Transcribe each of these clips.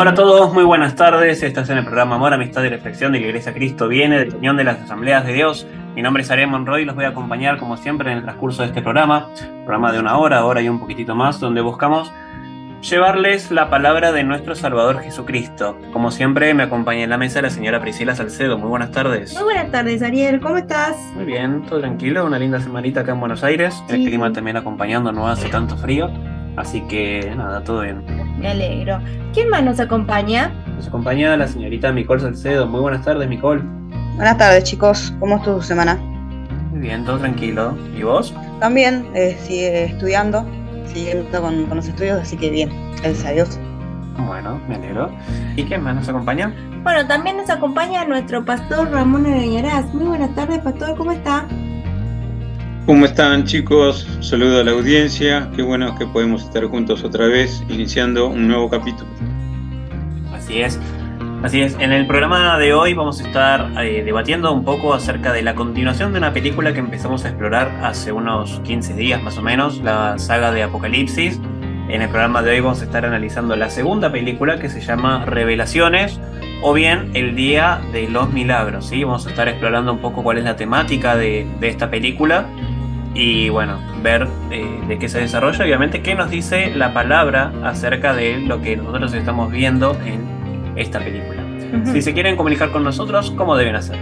Hola a todos, muy buenas tardes. Estás en el programa Amor, Amistad y Reflexión de la Iglesia Cristo Viene, de la Unión de las Asambleas de Dios. Mi nombre es Ariel Monroy y los voy a acompañar como siempre en el transcurso de este programa, programa de una hora, hora y un poquitito más, donde buscamos llevarles la palabra de nuestro Salvador Jesucristo. Como siempre me acompaña en la mesa la señora Priscila Salcedo. Muy buenas tardes. Muy buenas tardes, Ariel. ¿Cómo estás? Muy bien, todo tranquilo, una linda semanita acá en Buenos Aires. El clima también acompañando, no hace tanto frío. Así que nada, todo bien. Me alegro. ¿Quién más nos acompaña? Nos acompaña la señorita Micol Salcedo. Muy buenas tardes, Micol. Buenas tardes chicos, ¿cómo estuvo tu semana? Muy bien, todo tranquilo. ¿Y vos? También eh, sigue estudiando, siguiendo con, con los estudios, así que bien, gracias a Dios. Bueno, me alegro. ¿Y quién más nos acompaña? Bueno, también nos acompaña nuestro pastor Ramón Arañarás. Muy buenas tardes, pastor. ¿Cómo está? ¿Cómo están chicos? Saludo a la audiencia. Qué bueno que podemos estar juntos otra vez, iniciando un nuevo capítulo. Así es. Así es, en el programa de hoy vamos a estar eh, debatiendo un poco acerca de la continuación de una película que empezamos a explorar hace unos 15 días más o menos, la saga de Apocalipsis. En el programa de hoy vamos a estar analizando la segunda película que se llama Revelaciones o bien El Día de los Milagros. ¿sí? Vamos a estar explorando un poco cuál es la temática de, de esta película y bueno, ver eh, de qué se desarrolla, obviamente qué nos dice la palabra acerca de lo que nosotros estamos viendo en esta película. Si se quieren comunicar con nosotros, ¿cómo deben hacer?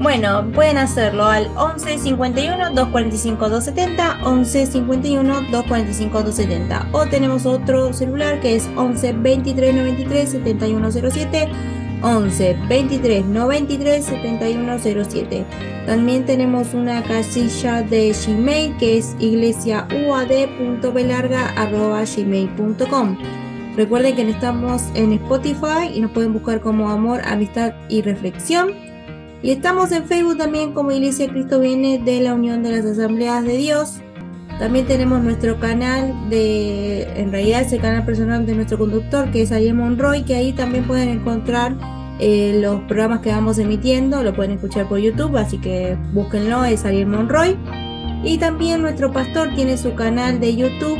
Bueno, pueden hacerlo al 11 51 245 270, 11 51 245 270. O tenemos otro celular que es 11 23 93 7107, 11 23 93 7107. También tenemos una casilla de Gmail que es iglesiauad.belarga.gmail.com. Recuerden que estamos en Spotify y nos pueden buscar como Amor, Amistad y Reflexión. Y estamos en Facebook también como Iglesia Cristo Viene de la Unión de las Asambleas de Dios. También tenemos nuestro canal de, en realidad es el canal personal de nuestro conductor que es Ariel Monroy, que ahí también pueden encontrar eh, los programas que vamos emitiendo, lo pueden escuchar por YouTube, así que búsquenlo, es Ariel Monroy. Y también nuestro pastor tiene su canal de YouTube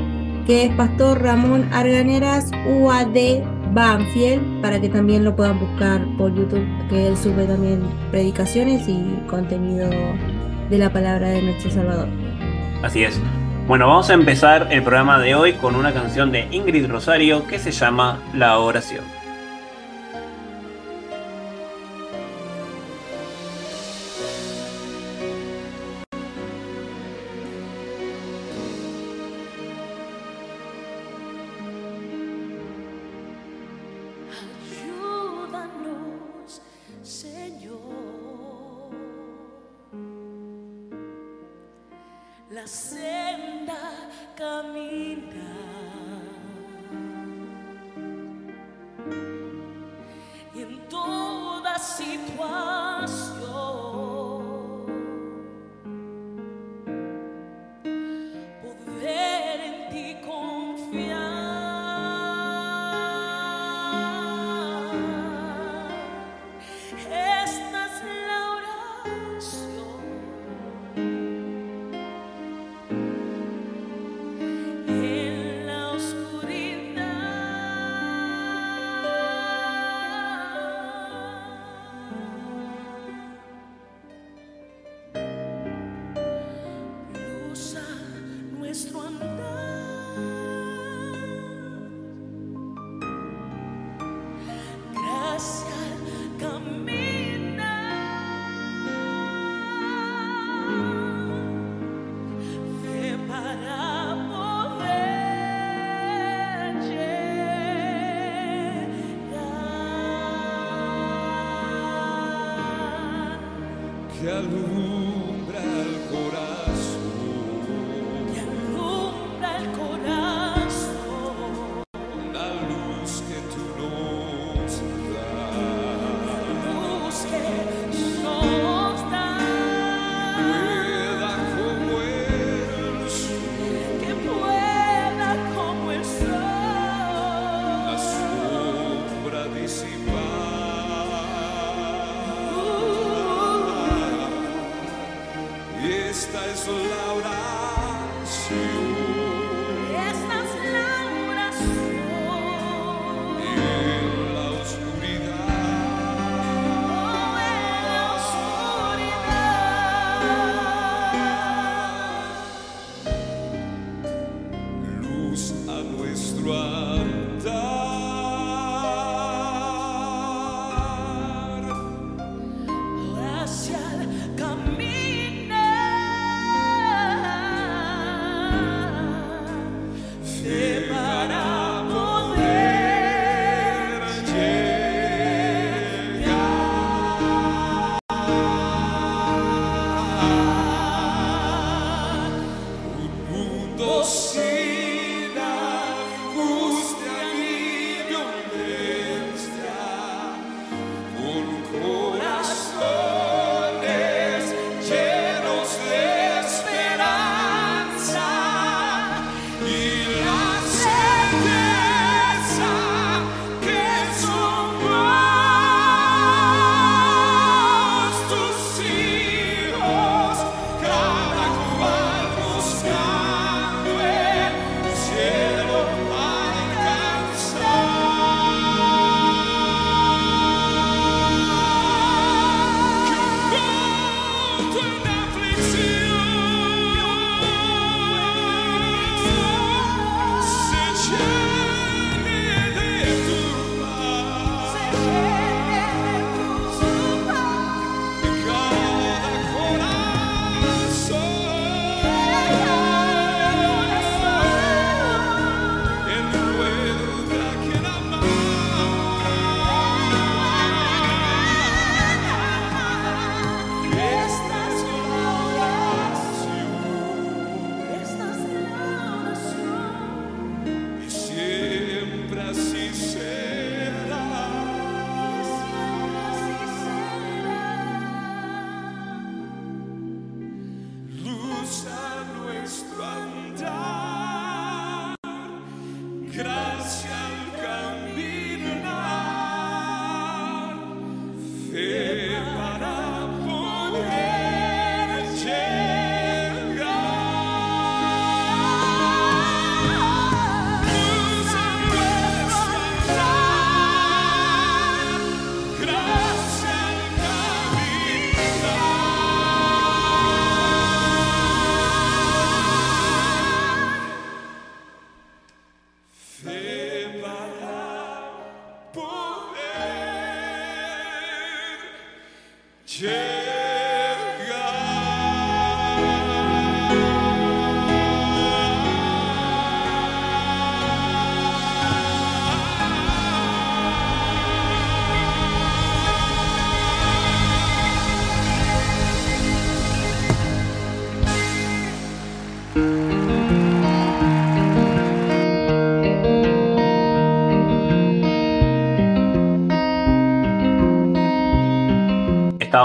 que es Pastor Ramón Arganeras UAD Banfield, para que también lo puedan buscar por YouTube, que él sube también predicaciones y contenido de la palabra de nuestro Salvador. Así es. Bueno, vamos a empezar el programa de hoy con una canción de Ingrid Rosario que se llama La oración.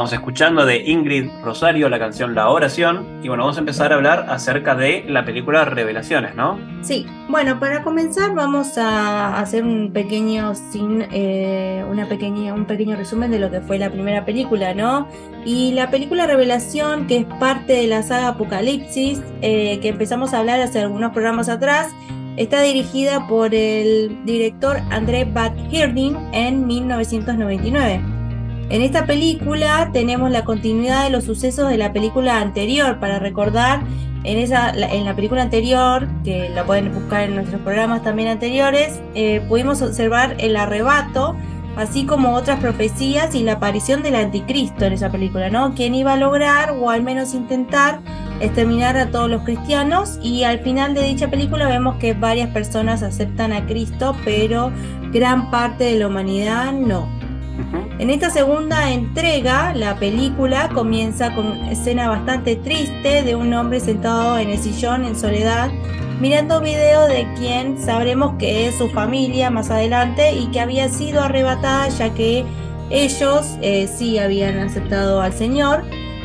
Estábamos escuchando de Ingrid Rosario la canción La Oración y bueno, vamos a empezar a hablar acerca de la película Revelaciones, ¿no? Sí, bueno, para comenzar vamos a hacer un pequeño sin, eh, una pequeña, un pequeño resumen de lo que fue la primera película, ¿no? Y la película Revelación, que es parte de la saga Apocalipsis, eh, que empezamos a hablar hace algunos programas atrás, está dirigida por el director André Bad Hirding en 1999. En esta película tenemos la continuidad de los sucesos de la película anterior para recordar en, esa, en la película anterior, que la pueden buscar en nuestros programas también anteriores, eh, pudimos observar el arrebato, así como otras profecías y la aparición del anticristo en esa película, ¿no? Quien iba a lograr, o al menos intentar, exterminar a todos los cristianos y al final de dicha película vemos que varias personas aceptan a Cristo, pero gran parte de la humanidad no. En esta segunda entrega, la película comienza con una escena bastante triste de un hombre sentado en el sillón en soledad, mirando video de quien sabremos que es su familia más adelante y que había sido arrebatada ya que ellos eh, sí habían aceptado al Señor.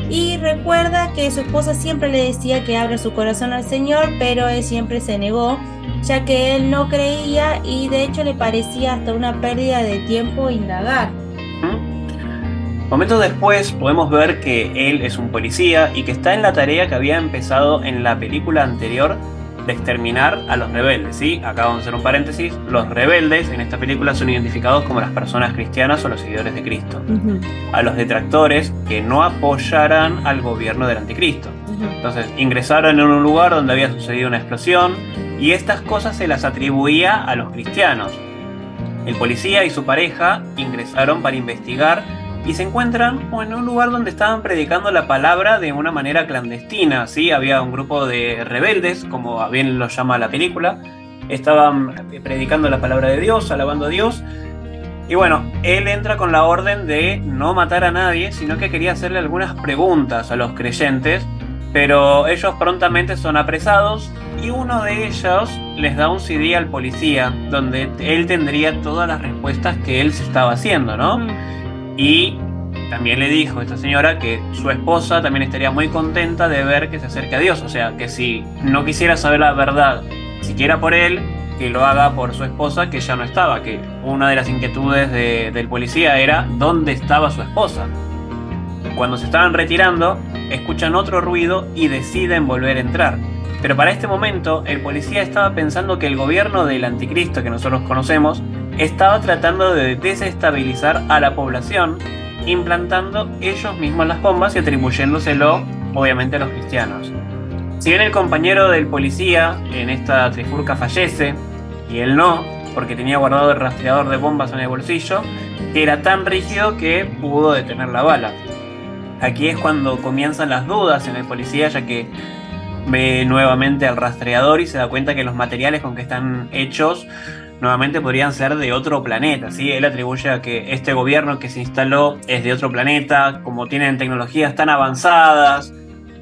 Y recuerda que su esposa siempre le decía que abra su corazón al Señor, pero él siempre se negó, ya que él no creía y de hecho le parecía hasta una pérdida de tiempo indagar. Momentos después podemos ver que él es un policía y que está en la tarea que había empezado en la película anterior de exterminar a los rebeldes, ¿sí? Acá vamos a hacer un paréntesis. Los rebeldes en esta película son identificados como las personas cristianas o los seguidores de Cristo. A los detractores que no apoyaran al gobierno del anticristo. Entonces ingresaron en un lugar donde había sucedido una explosión y estas cosas se las atribuía a los cristianos. El policía y su pareja ingresaron para investigar y se encuentran en un lugar donde estaban predicando la palabra de una manera clandestina. ¿sí? Había un grupo de rebeldes, como bien lo llama la película, estaban predicando la palabra de Dios, alabando a Dios. Y bueno, él entra con la orden de no matar a nadie, sino que quería hacerle algunas preguntas a los creyentes, pero ellos prontamente son apresados y uno de ellos les da un CD al policía, donde él tendría todas las respuestas que él se estaba haciendo, ¿no? Y también le dijo esta señora que su esposa también estaría muy contenta de ver que se acerque a Dios. O sea, que si no quisiera saber la verdad, siquiera por él, que lo haga por su esposa que ya no estaba. Que una de las inquietudes de- del policía era dónde estaba su esposa. Cuando se estaban retirando, escuchan otro ruido y deciden volver a entrar. Pero para este momento, el policía estaba pensando que el gobierno del anticristo que nosotros conocemos estaba tratando de desestabilizar a la población, implantando ellos mismos las bombas y atribuyéndoselo, obviamente, a los cristianos. Si bien el compañero del policía en esta trifurca fallece, y él no, porque tenía guardado el rastreador de bombas en el bolsillo, era tan rígido que pudo detener la bala. Aquí es cuando comienzan las dudas en el policía, ya que ve nuevamente al rastreador y se da cuenta que los materiales con que están hechos nuevamente podrían ser de otro planeta. ¿sí? Él atribuye a que este gobierno que se instaló es de otro planeta, como tienen tecnologías tan avanzadas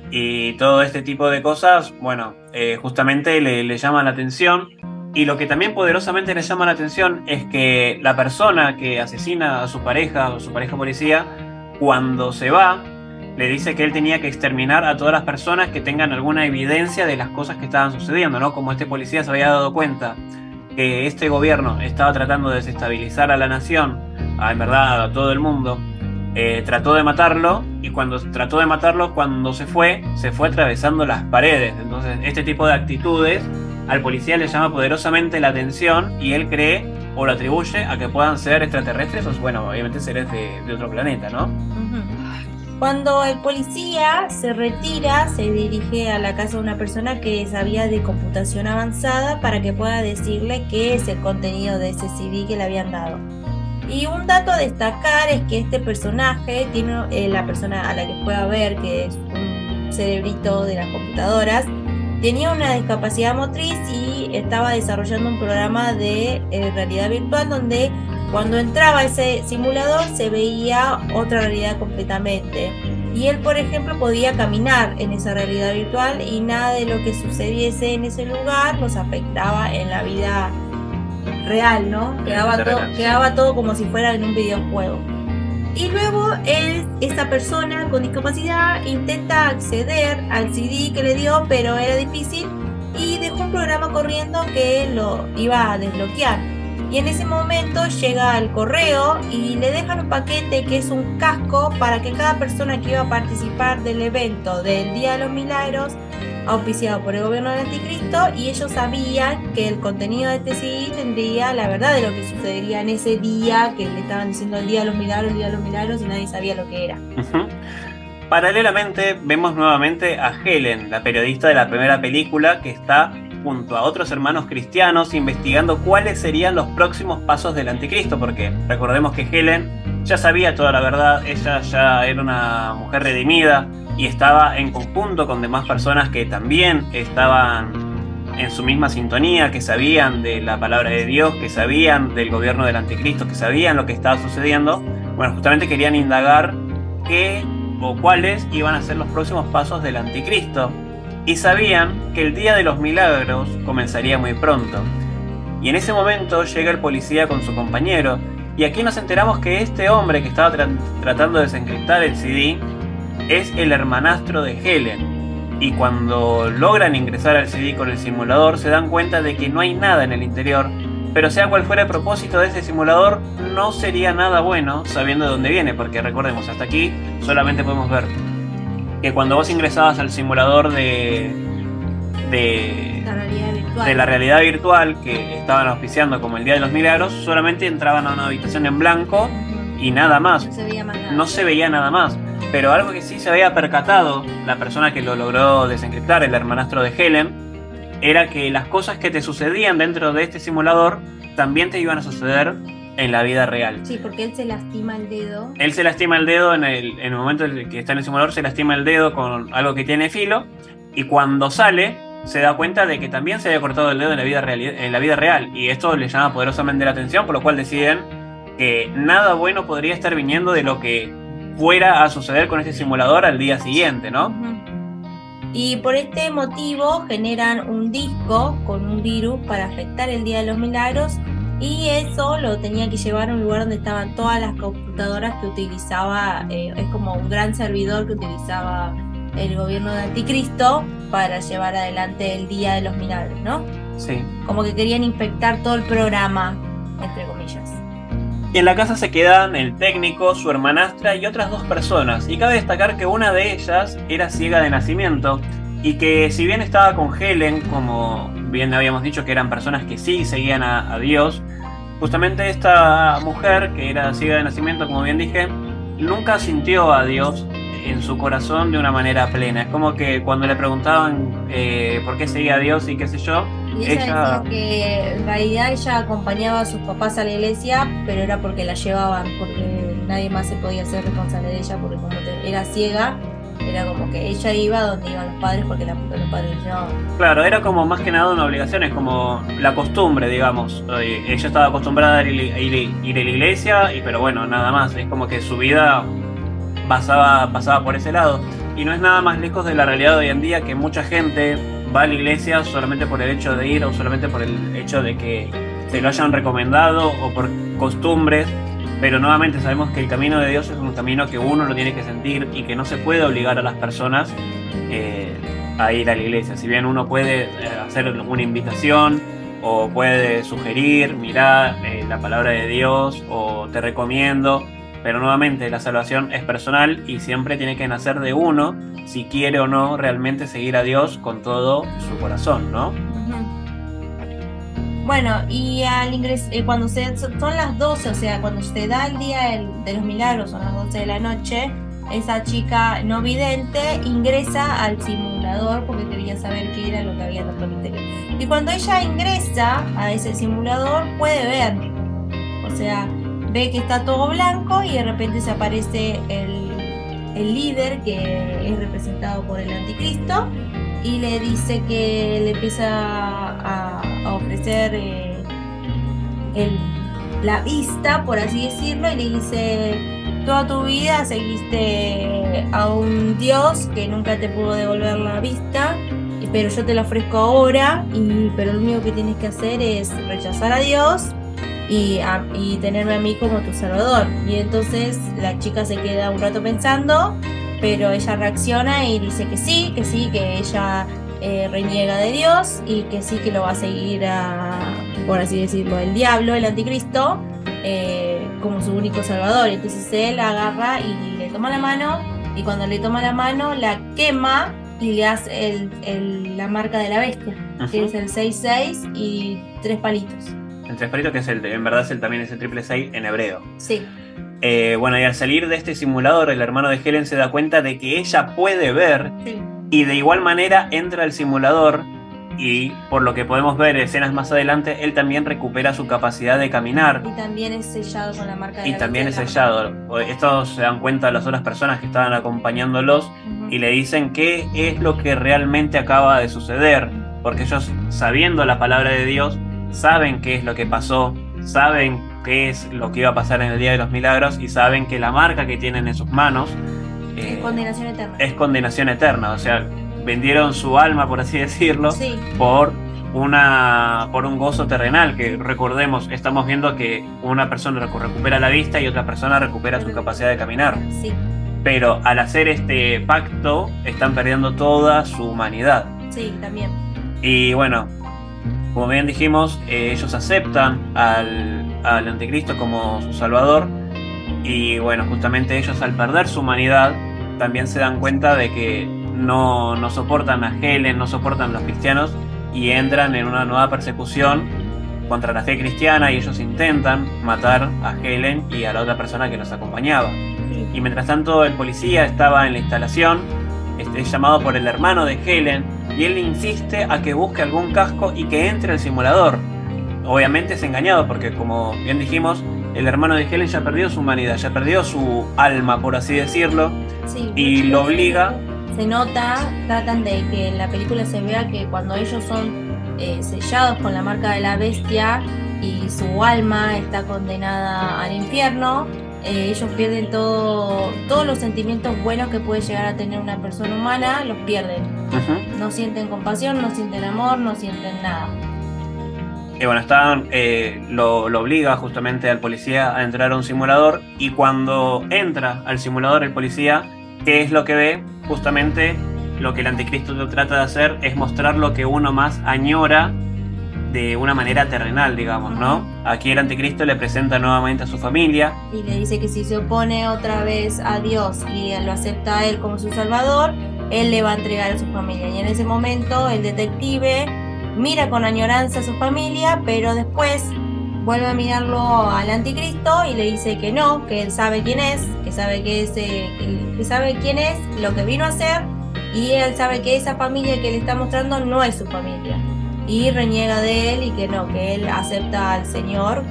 y todo este tipo de cosas, bueno, eh, justamente le, le llaman la atención. Y lo que también poderosamente le llama la atención es que la persona que asesina a su pareja o su pareja policía, cuando se va, le dice que él tenía que exterminar a todas las personas que tengan alguna evidencia de las cosas que estaban sucediendo, ¿no? Como este policía se había dado cuenta que este gobierno estaba tratando de desestabilizar a la nación, a, en verdad a todo el mundo, eh, trató de matarlo y cuando trató de matarlo, cuando se fue, se fue atravesando las paredes. Entonces, este tipo de actitudes al policía le llama poderosamente la atención y él cree o lo atribuye a que puedan ser extraterrestres o, bueno, obviamente seres de, otro planeta, ¿no? Cuando el policía se retira, se dirige a la casa de una persona que sabía de computación avanzada para que pueda decirle qué es el contenido de ese CD que le habían dado. Y un dato a destacar es que este personaje tiene eh, la persona a la que pueda ver, que es un cerebrito de las computadoras, tenía una discapacidad motriz y estaba desarrollando un programa de eh, realidad virtual donde cuando entraba ese simulador se veía otra realidad completamente. Y él, por ejemplo, podía caminar en esa realidad virtual y nada de lo que sucediese en ese lugar nos afectaba en la vida real, ¿no? Quedaba, todo, quedaba todo como si fuera en un videojuego. Y luego él, esta persona con discapacidad intenta acceder al CD que le dio, pero era difícil y dejó un programa corriendo que lo iba a desbloquear. Y en ese momento llega al correo y le dejan un paquete que es un casco para que cada persona que iba a participar del evento del Día de los Milagros, auspiciado por el gobierno del Anticristo, y ellos sabían que el contenido de este CD tendría la verdad de lo que sucedería en ese día, que le estaban diciendo el Día de los Milagros, el Día de los Milagros, y nadie sabía lo que era. Paralelamente vemos nuevamente a Helen, la periodista de la primera película, que está junto a otros hermanos cristianos investigando cuáles serían los próximos pasos del anticristo, porque recordemos que Helen ya sabía toda la verdad, ella ya era una mujer redimida y estaba en conjunto con demás personas que también estaban en su misma sintonía, que sabían de la palabra de Dios, que sabían del gobierno del anticristo, que sabían lo que estaba sucediendo. Bueno, justamente querían indagar qué o cuáles iban a ser los próximos pasos del anticristo. Y sabían que el día de los milagros comenzaría muy pronto. Y en ese momento llega el policía con su compañero. Y aquí nos enteramos que este hombre que estaba tra- tratando de desencriptar el CD es el hermanastro de Helen. Y cuando logran ingresar al CD con el simulador se dan cuenta de que no hay nada en el interior. Pero sea cual fuera el propósito de ese simulador, no sería nada bueno sabiendo de dónde viene, porque recordemos, hasta aquí solamente podemos ver que cuando vos ingresabas al simulador de, de, La realidad virtual. de la realidad virtual que estaban auspiciando como el Día de los Milagros, solamente entraban a una habitación en blanco y nada más No se veía más nada. no se veía nada más. Pero algo que sí se había percatado la persona que lo logró desencriptar, el hermanastro de Helen, era que las cosas que te sucedían dentro de este simulador también te iban a suceder en la vida real. Sí, porque él se lastima el dedo. Él se lastima el dedo en el, en el momento en el que está en el simulador, se lastima el dedo con algo que tiene filo y cuando sale se da cuenta de que también se había cortado el dedo en la vida real, en la vida real y esto le llama poderosamente la atención, por lo cual deciden que nada bueno podría estar viniendo de lo que fuera a suceder con este simulador al día siguiente, ¿no? Y por este motivo generan un disco con un virus para afectar el Día de los Milagros y eso lo tenía que llevar a un lugar donde estaban todas las computadoras que utilizaba, eh, es como un gran servidor que utilizaba el gobierno de Anticristo para llevar adelante el Día de los Milagros, ¿no? Sí. Como que querían infectar todo el programa, entre comillas. Y en la casa se quedan el técnico, su hermanastra y otras dos personas. Y cabe destacar que una de ellas era ciega de nacimiento y que si bien estaba con Helen, como bien habíamos dicho que eran personas que sí seguían a, a Dios, justamente esta mujer que era ciega de nacimiento, como bien dije, nunca sintió a Dios en su corazón de una manera plena. Es como que cuando le preguntaban eh, por qué seguía a Dios y qué sé yo, Y ella, Ella- decía que en realidad ella acompañaba a sus papás a la iglesia, pero era porque la llevaban, porque nadie más se podía hacer responsable de ella, porque como era ciega, era como que ella iba donde iban los padres, porque la, los padres. Claro, era como más que nada una obligación, es como la costumbre, digamos. Ella estaba acostumbrada a ir, a ir- ir a la iglesia, y, pero bueno, nada más. Es como que su vida pasaba, pasaba por ese lado. Y no es nada más lejos de la realidad de hoy en día que mucha gente va a la iglesia solamente por el hecho de ir o solamente por el hecho de que se lo hayan recomendado o por costumbres. Pero nuevamente sabemos que el camino de Dios es un camino que uno lo tiene que sentir y que no se puede obligar a las personas eh, a ir a la iglesia. Si bien uno puede eh, hacer una invitación o puede sugerir, mirar eh, la palabra de Dios o te recomiendo, pero nuevamente la salvación es personal y siempre tiene que nacer de uno si quiere o no realmente seguir a Dios con todo su corazón, ¿no? Bueno, y al ingres eh, cuando se, son las 12, o sea, cuando se da el día de los milagros, son las 12 de la noche, esa chica no vidente ingresa al simulador porque quería saber qué era lo que había otro misterio. Y cuando ella ingresa a ese simulador, puede ver, o sea, ve que está todo blanco y de repente se aparece el líder que es representado por el anticristo y le dice que le empieza a, ofrecer eh, la vista, por así decirlo, y le dice, toda tu vida seguiste a un Dios que nunca te pudo devolver la vista, pero yo te la ofrezco ahora, y, pero lo único que tienes que hacer es rechazar a Dios y, y tenerme a mí como tu salvador. Y entonces la chica se queda un rato pensando, pero ella reacciona y dice que sí, que sí, que ella eh, reniega de Dios y que sí que lo va a seguir a, por así decirlo, el diablo, el anticristo, eh, como su único salvador. Entonces él agarra y le toma la mano y cuando le toma la mano la quema y le hace el- el- la marca de la bestia, que es el 6-6 y tres palitos. El tres palitos que es el, en verdad es el, también es el triple 6 en hebreo. Sí, Eh, bueno, y al salir de este simulador, el hermano de Helen se da cuenta de que ella puede ver sí. y de igual manera entra al simulador y por lo que podemos ver escenas más adelante, él también recupera su capacidad de caminar Y también es sellado con la marca de y la también es sellado. Esto se dan cuenta las otras personas que estaban acompañándolos y le dicen qué es lo que realmente acaba de suceder, porque ellos sabiendo la palabra de Dios, saben qué es lo que pasó, saben qué es lo que iba a pasar en el Día de los Milagros y saben que la marca que tienen en sus manos eh, Es condenación eterna. es condenación eterna, o sea, vendieron su alma, por así decirlo, Sí, por una por un gozo terrenal, que recordemos, estamos viendo que una persona recu- recupera la vista y otra persona recupera su capacidad de caminar. sí, Pero al hacer este pacto están perdiendo toda su humanidad. sí, también. Y bueno, como bien dijimos, eh, ellos aceptan al, al anticristo como su salvador. Y bueno, justamente ellos al perder su humanidad también se dan cuenta de que no, no soportan a Helen, no soportan a los cristianos y entran en una nueva persecución contra la fe cristiana y ellos intentan matar a Helen y a la otra persona que los acompañaba. Y mientras tanto el policía estaba en la instalación, este, es llamado por el hermano de Helen, y él insiste a que busque algún casco y que entre al simulador. Obviamente es engañado porque como bien dijimos, el hermano de Helen ya perdió su humanidad, ya perdió su alma, por así decirlo, Sí, y lo obliga, Se nota, tratan de que en la película se vea que cuando ellos son eh, sellados con la marca de la bestia, y su alma está condenada al infierno, eh, ellos pierden todo, todos los sentimientos buenos que puede llegar a tener una persona humana, los pierden. No sienten compasión, no sienten amor, no sienten nada. Y bueno, estaban, eh, lo, lo obliga justamente al policía a entrar a un simulador y cuando entra al simulador el policía, ¿qué es lo que ve? Justamente lo que el anticristo trata de hacer es mostrar lo que uno más añora de una manera terrenal, digamos, ¿no? Aquí el anticristo le presenta nuevamente a su familia, Y le dice que si se opone otra vez a Dios y lo acepta a él como su salvador, él le va a entregar a su familia. Y en ese momento el detective mira con añoranza a su familia, pero después vuelve a mirarlo al anticristo y le dice que no, que él sabe quién es, que sabe que, es, eh, que sabe quién es, lo que vino a hacer, y él sabe que esa familia que le está mostrando no es su familia. Y reniega de él y que no, que él acepta al Señor,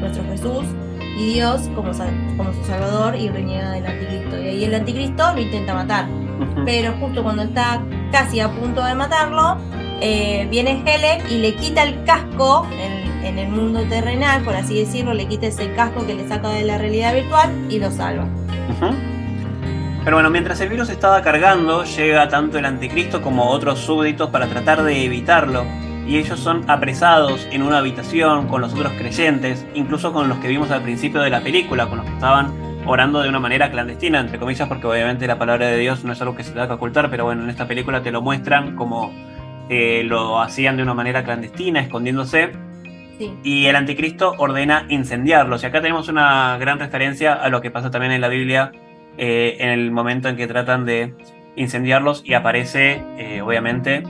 nuestro Jesús, y Dios como, como su salvador y reniega del anticristo. Y ahí el anticristo lo intenta matar. Pero justo cuando está casi a punto de matarlo, eh, viene Helen y le quita el casco en, el mundo terrenal, por así decirlo, le quita ese casco que le saca de la realidad virtual y lo salva. Pero bueno, mientras el virus estaba cargando, llega tanto el anticristo como otros súbditos para tratar de evitarlo. Y ellos son apresados en una habitación con los otros creyentes, incluso con los que vimos al principio de la película, con los que estaban orando de una manera clandestina, entre comillas, porque obviamente la palabra de Dios no es algo que se tenga que ocultar, pero bueno, en esta película te lo muestran como eh, lo hacían de una manera clandestina, escondiéndose, Sí. y el anticristo ordena incendiarlos. Y acá tenemos una gran referencia a lo que pasa también en la Biblia eh, en el momento en que tratan de incendiarlos y aparece, eh, obviamente,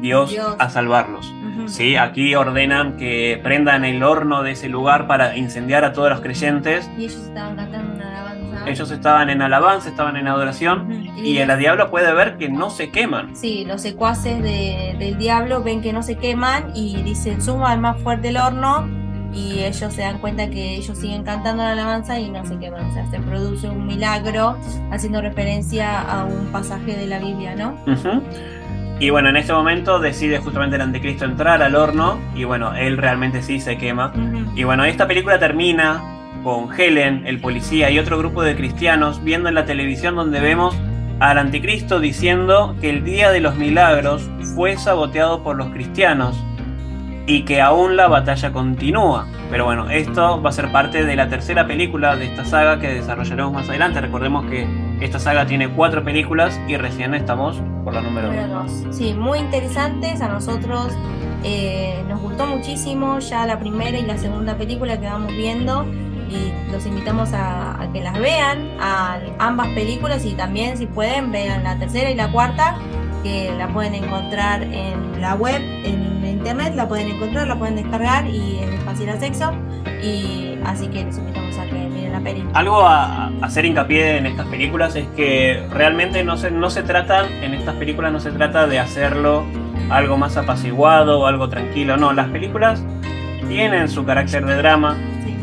Dios, Dios. a salvarlos. ¿sí? Aquí ordenan que prendan el horno de ese lugar para incendiar a todos los creyentes. Y ellos estaban cantando. Ellos estaban en alabanza, estaban en adoración. Ujú. Y el diablo puede ver que no se queman. Sí, los secuaces de- del diablo ven que no se queman y dicen suma al más fuerte el horno y ellos se dan cuenta que ellos siguen cantando la alabanza y no se queman. O sea, se produce un milagro haciendo referencia a un pasaje de la Biblia, ¿no? Y bueno, en este momento decide justamente el anticristo entrar al horno y bueno, él realmente sí se quema. Y bueno, esta película termina con Helen, el policía y otro grupo de cristianos viendo en la televisión donde vemos al anticristo diciendo que el día de los milagros fue saboteado por los cristianos y que aún la batalla continúa. Pero bueno, esto va a ser parte de la tercera película de esta saga que desarrollaremos más adelante. Recordemos que esta saga tiene cuatro películas y recién estamos por la número Número dos. Sí, muy interesantes. A nosotros eh, nos gustó muchísimo ya la primera y la segunda película que vamos viendo. Y los invitamos a, a que las vean, a ambas películas y también si pueden vean la tercera y la cuarta, que la pueden encontrar en la web, en internet, la pueden encontrar, la pueden descargar y en Fácil a Sexo. Y así que les invitamos a que miren la peli. Algo a, a hacer hincapié en estas películas es que realmente no se, no se trata, en estas películas no se trata de hacerlo algo más apaciguado o algo tranquilo. No, las películas tienen su carácter de drama.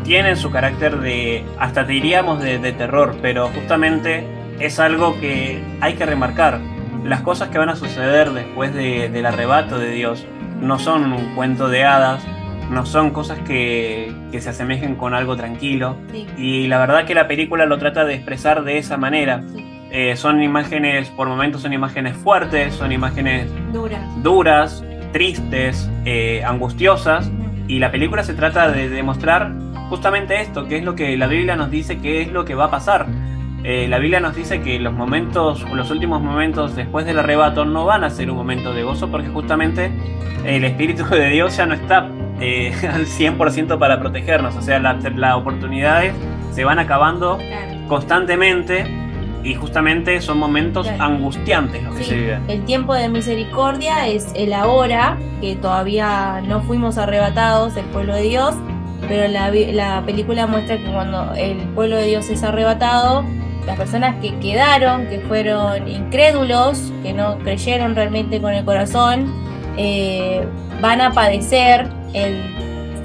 Tienen su carácter de, hasta te diríamos, de, de terror, pero justamente es algo que hay que remarcar. Las cosas que van a suceder después de- del arrebato de Dios no son un cuento de hadas, no son cosas que, que se asemejen con algo tranquilo. Sí, Y la verdad que la película lo trata de expresar de esa manera. sí. Eh, son imágenes, por momentos son imágenes fuertes, son imágenes Dura. duras, tristes, eh, angustiosas. Y la película se trata de demostrar justamente esto, que es lo que la Biblia nos dice que es lo que va a pasar. Eh, la Biblia nos dice que los momentos, los últimos momentos después del arrebato no van a ser un momento de gozo porque justamente el Espíritu de Dios ya no está eh, al 100% para protegernos. O sea, la- las oportunidades se van acabando constantemente y justamente son momentos Claro. angustiantes los que Sí, se viven. El tiempo de misericordia es el ahora, que todavía no fuimos arrebatados, el pueblo de Dios, pero la, la película muestra que cuando el pueblo de Dios es arrebatado, las personas que quedaron, que fueron incrédulos, que no creyeron realmente con el corazón, eh, van a padecer el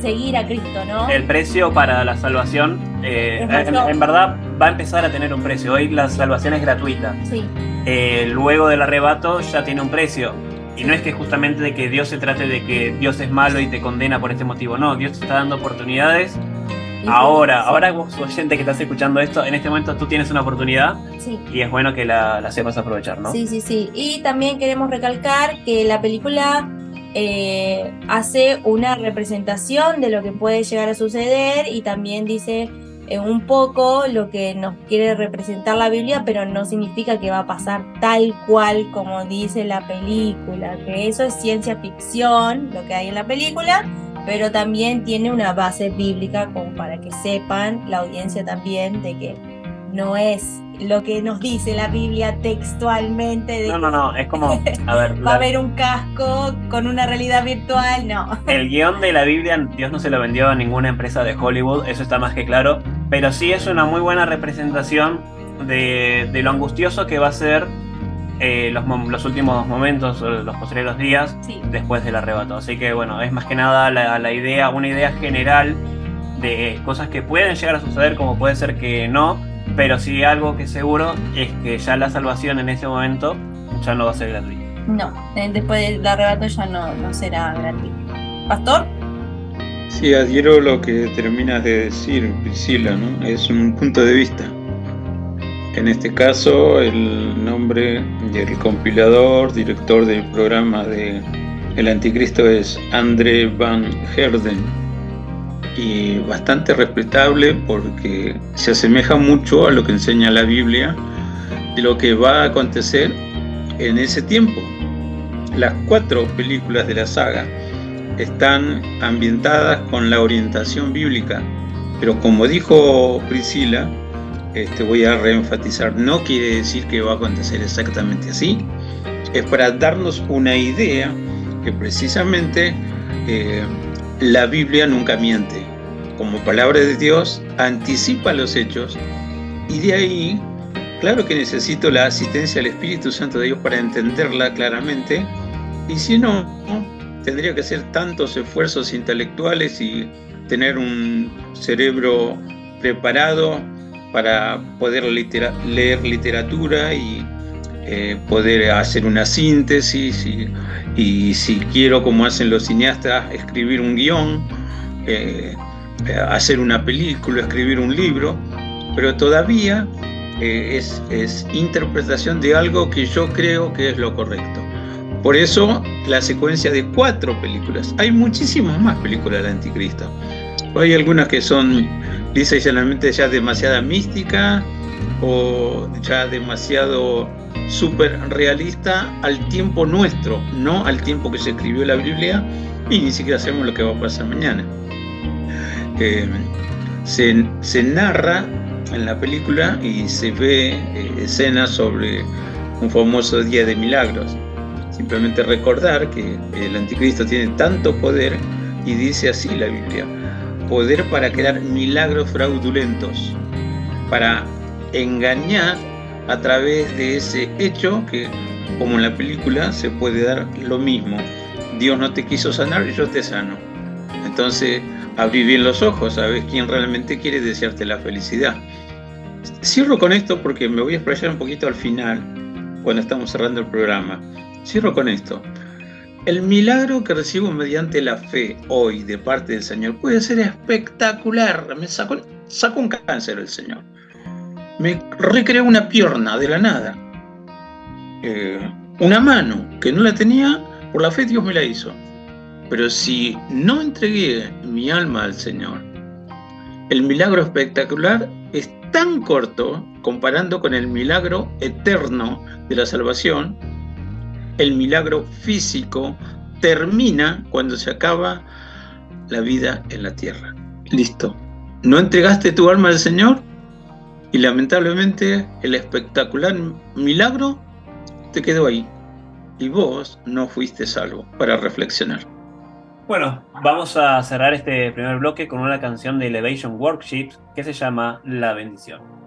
seguir a Cristo, ¿no? El precio para la salvación, eh, en verdad, va a empezar a tener un precio. Hoy la salvación es gratuita. Sí, Eh, luego del arrebato ya tiene un precio. Y no es que justamente de que Dios se trate de que Dios es malo y te condena por este motivo. No, Dios te está dando oportunidades. Y- Ahora, ahora vos oyente que estás escuchando esto, en este momento tú tienes una oportunidad Sí. y es bueno que la, la sepas aprovechar, ¿no? Sí, sí, sí. Y también queremos recalcar que la película eh, hace una representación de lo que puede llegar a suceder y también dice un poco lo que nos quiere representar la Biblia, pero no significa que va a pasar tal cual como dice la película, que eso es ciencia ficción, lo que hay en la película, pero también tiene una base bíblica como para que sepan la audiencia también de que no es lo que nos dice la Biblia textualmente de No, no, no, es como, a ver, va a haber un casco con una realidad virtual, no. el guion de la Biblia Dios no se lo vendió a ninguna empresa de Hollywood, eso está más que claro, pero sí es una muy buena representación de, de lo angustioso que va a ser eh, los, últimos momentos, los posteriores días Sí. después del arrebato. Así que bueno, es más que nada la, la idea, una idea general de cosas que pueden llegar a suceder, como puede ser que no, pero sí algo que seguro es que ya la salvación en ese momento ya no va a ser gratuita. No, eh, después del arrebato ya no, no será gratuito. ¿Pastor? Sí, adhiero lo que terminas de decir, Priscila, ¿no? Es un punto de vista. En este caso, el nombre del compilador, director del programa de El Anticristo es André Van Herden. Y bastante respetable porque se asemeja mucho a lo que enseña la Biblia de lo que va a acontecer en ese tiempo. Las cuatro películas de la saga están ambientadas con la orientación bíblica, pero como dijo Priscila, este, voy a reenfatizar, no quiere decir que va a acontecer exactamente así, es para darnos una idea que precisamente eh, la Biblia nunca miente, como palabra de Dios anticipa los hechos. Y de ahí, claro que necesito la asistencia del Espíritu Santo de Dios para entenderla claramente, y si no, tendría que hacer tantos esfuerzos intelectuales y tener un cerebro preparado para poder leer literatura y eh, poder hacer una síntesis y, y si quiero, como hacen los cineastas, escribir un guion, eh, eh, hacer una película, escribir un libro, pero todavía eh, es, es interpretación de algo que yo creo que es lo correcto. Por eso la secuencia de cuatro películas. Hay muchísimas más películas del anticristo. Hay algunas que son lisa y llanamente ya demasiada mística o ya demasiado súper realista al tiempo nuestro, no al tiempo que se escribió la Biblia y ni siquiera sabemos lo que va a pasar mañana. Eh, se, se narra en la película y se ve eh, escenas sobre un famoso día de milagros. Simplemente recordar que el anticristo tiene tanto poder y dice así la Biblia, poder para crear milagros fraudulentos, para engañar a través de ese hecho que, como en la película, se puede dar lo mismo. Dios no te quiso sanar, yo te sano. Entonces, abrir bien los ojos, sabes quién realmente quiere desearte la felicidad. Cierro con esto porque me voy a explayar un poquito al final, cuando estamos cerrando el programa. Cierro con esto. El milagro que recibo mediante la fe hoy de parte del Señor puede ser espectacular. Me sacó, sacó un cáncer el Señor. Me recreó una pierna de la nada. Eh, una mano que no la tenía, por la fe Dios me la hizo. Pero si no entregué mi alma al Señor, el milagro espectacular es tan corto comparando con el milagro eterno de la salvación. El milagro físico termina cuando se acaba la vida en la tierra. Listo. No entregaste tu alma al Señor y lamentablemente el espectacular milagro te quedó ahí. Y vos no fuiste salvo para reflexionar. Bueno, vamos a cerrar este primer bloque con una canción de Elevation Worksheets que se llama La bendición.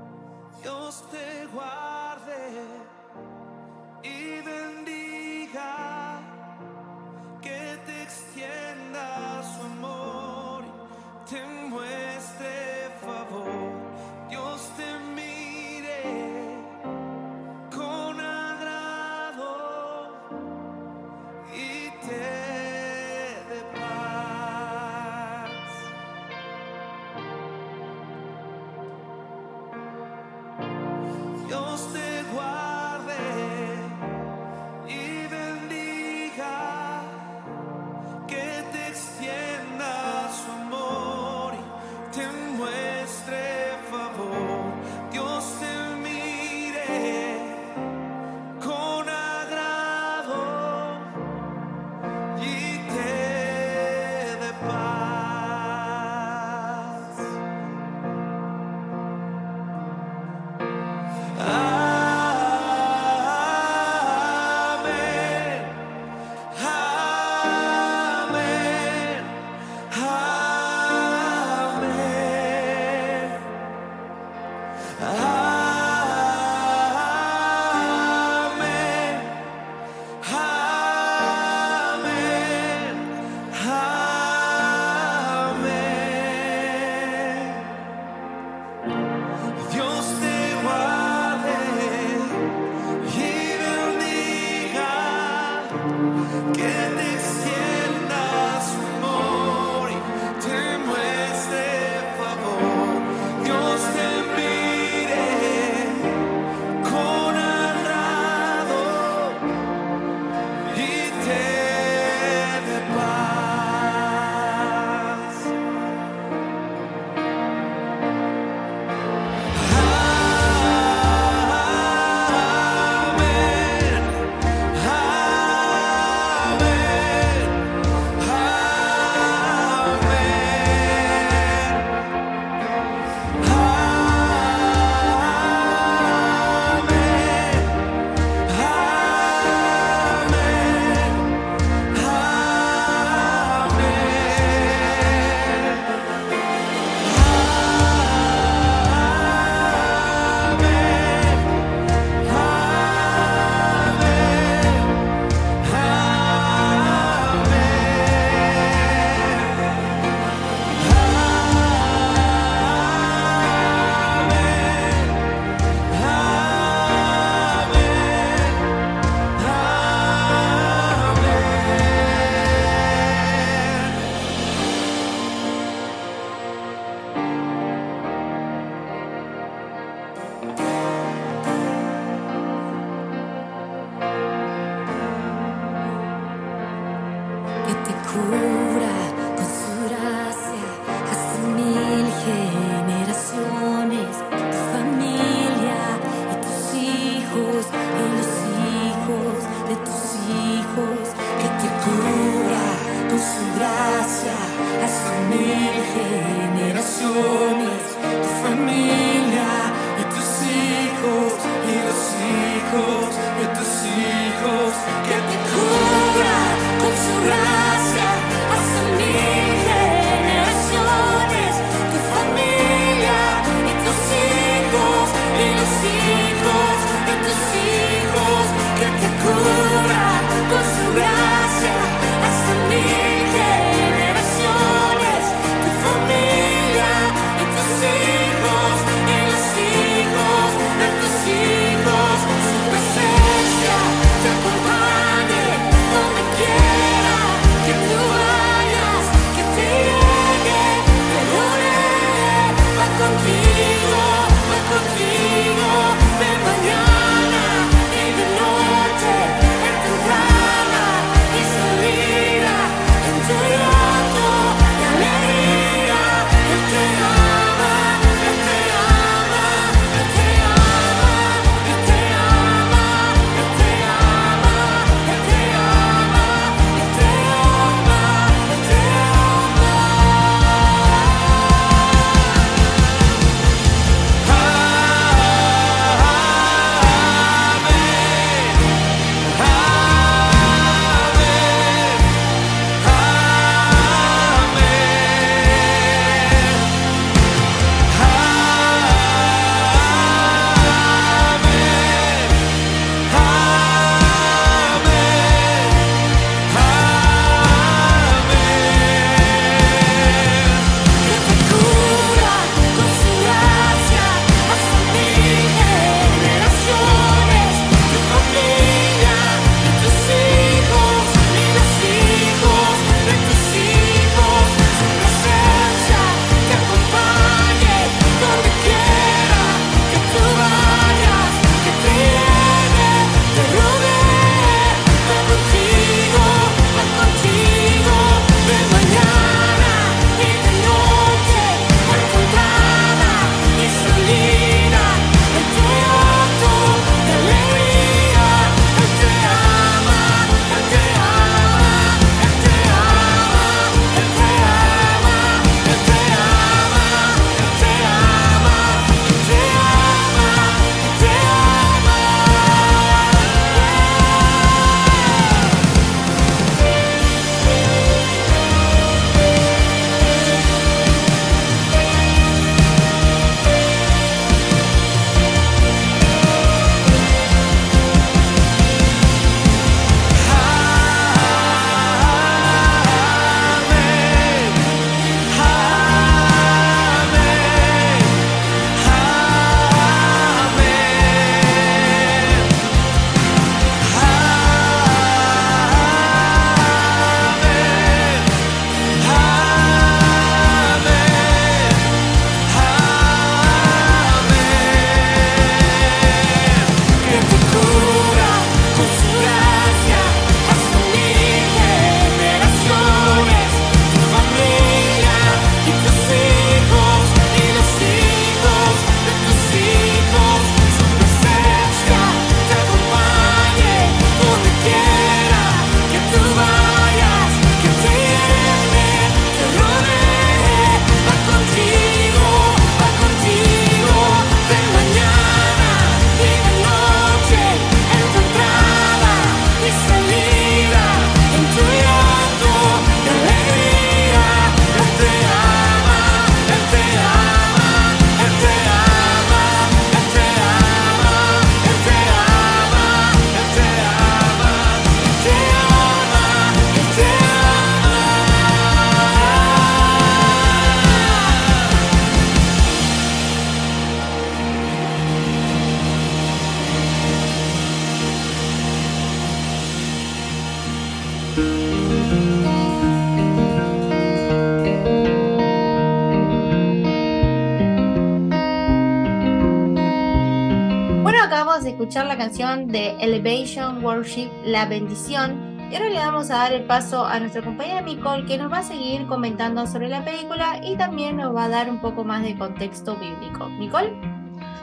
Elevation Worship, La Bendición. Y ahora le vamos a dar el paso a nuestra compañera Nicole, que nos va a seguir comentando sobre la película y también nos va a dar un poco más de contexto bíblico. Nicole.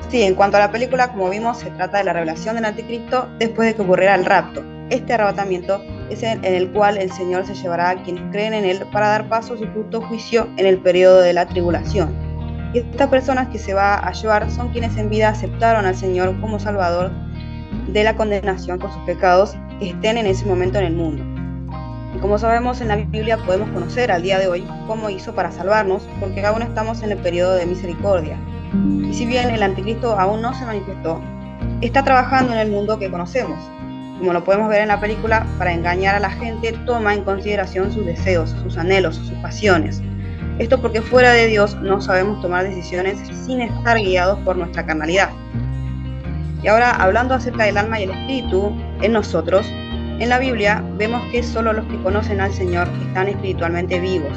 Sí, en cuanto a la película, como vimos, se trata de la revelación del anticristo después de que ocurriera el rapto. Este arrebatamiento es en el cual el Señor se llevará a quienes creen en Él para dar paso a su justo juicio en el periodo de la tribulación. Y estas personas que se va a llevar son quienes en vida aceptaron al Señor como Salvador de la condenación por sus pecados que estén en ese momento en el mundo. Y como sabemos en la Biblia podemos conocer al día de hoy cómo hizo para salvarnos, porque aún estamos en el periodo de misericordia. Y si bien el anticristo aún no se manifestó, está trabajando en el mundo que conocemos. Como lo podemos ver en la película, para engañar a la gente toma en consideración sus deseos, sus anhelos, sus pasiones. Esto porque fuera de Dios no sabemos tomar decisiones sin estar guiados por nuestra carnalidad. Y ahora hablando acerca del alma y el espíritu en nosotros, en la Biblia vemos que solo los que conocen al Señor están espiritualmente vivos.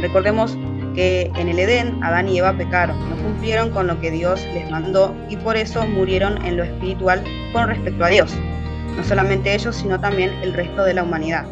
Recordemos que en el Edén Adán y Eva pecaron, no cumplieron con lo que Dios les mandó y por eso murieron en lo espiritual con respecto a Dios. No solamente ellos, sino también el resto de la humanidad.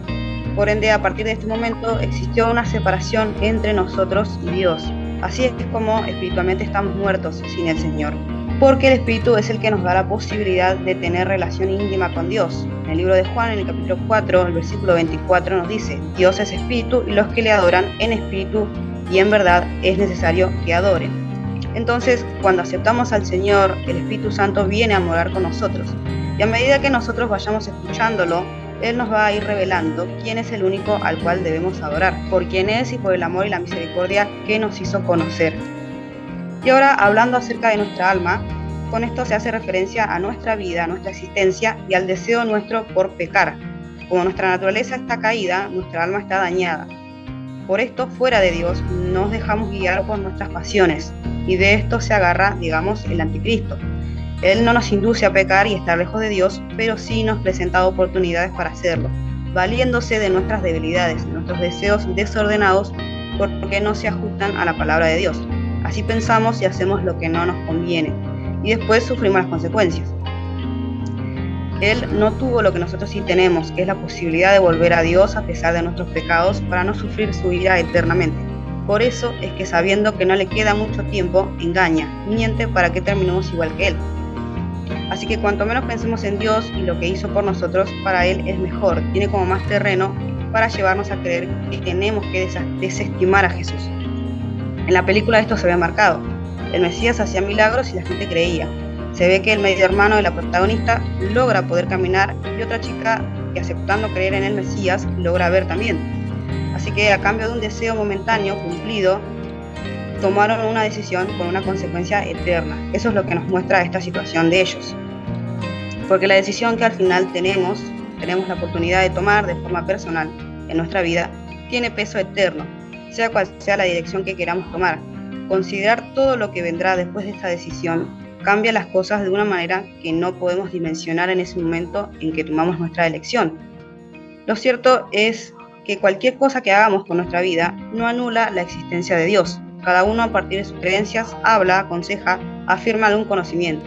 Por ende, a partir de este momento existió una separación entre nosotros y Dios. Así es como espiritualmente estamos muertos sin el Señor. Porque el Espíritu es el que nos da la posibilidad de tener relación íntima con Dios. En el libro de Juan, en el capítulo 4, el versículo 24 nos dice, Dios es Espíritu y los que le adoran en Espíritu y en verdad es necesario que adoren. Entonces, cuando aceptamos al Señor, el Espíritu Santo viene a morar con nosotros. Y a medida que nosotros vayamos escuchándolo, Él nos va a ir revelando quién es el único al cual debemos adorar, por quién es y por el amor y la misericordia que nos hizo conocer. Y ahora, hablando acerca de nuestra alma, con esto se hace referencia a nuestra vida, a nuestra existencia y al deseo nuestro por pecar. Como nuestra naturaleza está caída, nuestra alma está dañada. Por esto, fuera de Dios, nos dejamos guiar por nuestras pasiones y de esto se agarra, digamos, el anticristo. Él no nos induce a pecar y estar lejos de Dios, pero sí nos presenta oportunidades para hacerlo, valiéndose de nuestras debilidades, de nuestros deseos desordenados porque no se ajustan a la palabra de Dios. Así pensamos y hacemos lo que no nos conviene y después sufrimos las consecuencias. Él no tuvo lo que nosotros sí tenemos, que es la posibilidad de volver a Dios a pesar de nuestros pecados para no sufrir su ira eternamente. Por eso es que sabiendo que no le queda mucho tiempo, engaña, miente para que terminemos igual que Él. Así que cuanto menos pensemos en Dios y lo que hizo por nosotros, para Él es mejor, tiene como más terreno para llevarnos a creer que tenemos que desestimar a Jesús. En la película esto se ve marcado. El Mesías hacía milagros y la gente creía. Se ve que el medio hermano de la protagonista logra poder caminar y otra chica que aceptando creer en el Mesías logra ver también. Así que a cambio de un deseo momentáneo cumplido, tomaron una decisión con una consecuencia eterna. Eso es lo que nos muestra esta situación de ellos. Porque la decisión que al final tenemos, tenemos la oportunidad de tomar de forma personal en nuestra vida, tiene peso eterno, sea cual sea la dirección que queramos tomar. Considerar todo lo que vendrá después de esta decisión cambia las cosas de una manera que no podemos dimensionar en ese momento en que tomamos nuestra elección. Lo cierto es que cualquier cosa que hagamos con nuestra vida no anula la existencia de Dios. Cada uno a partir de sus creencias habla, aconseja, afirma algún conocimiento.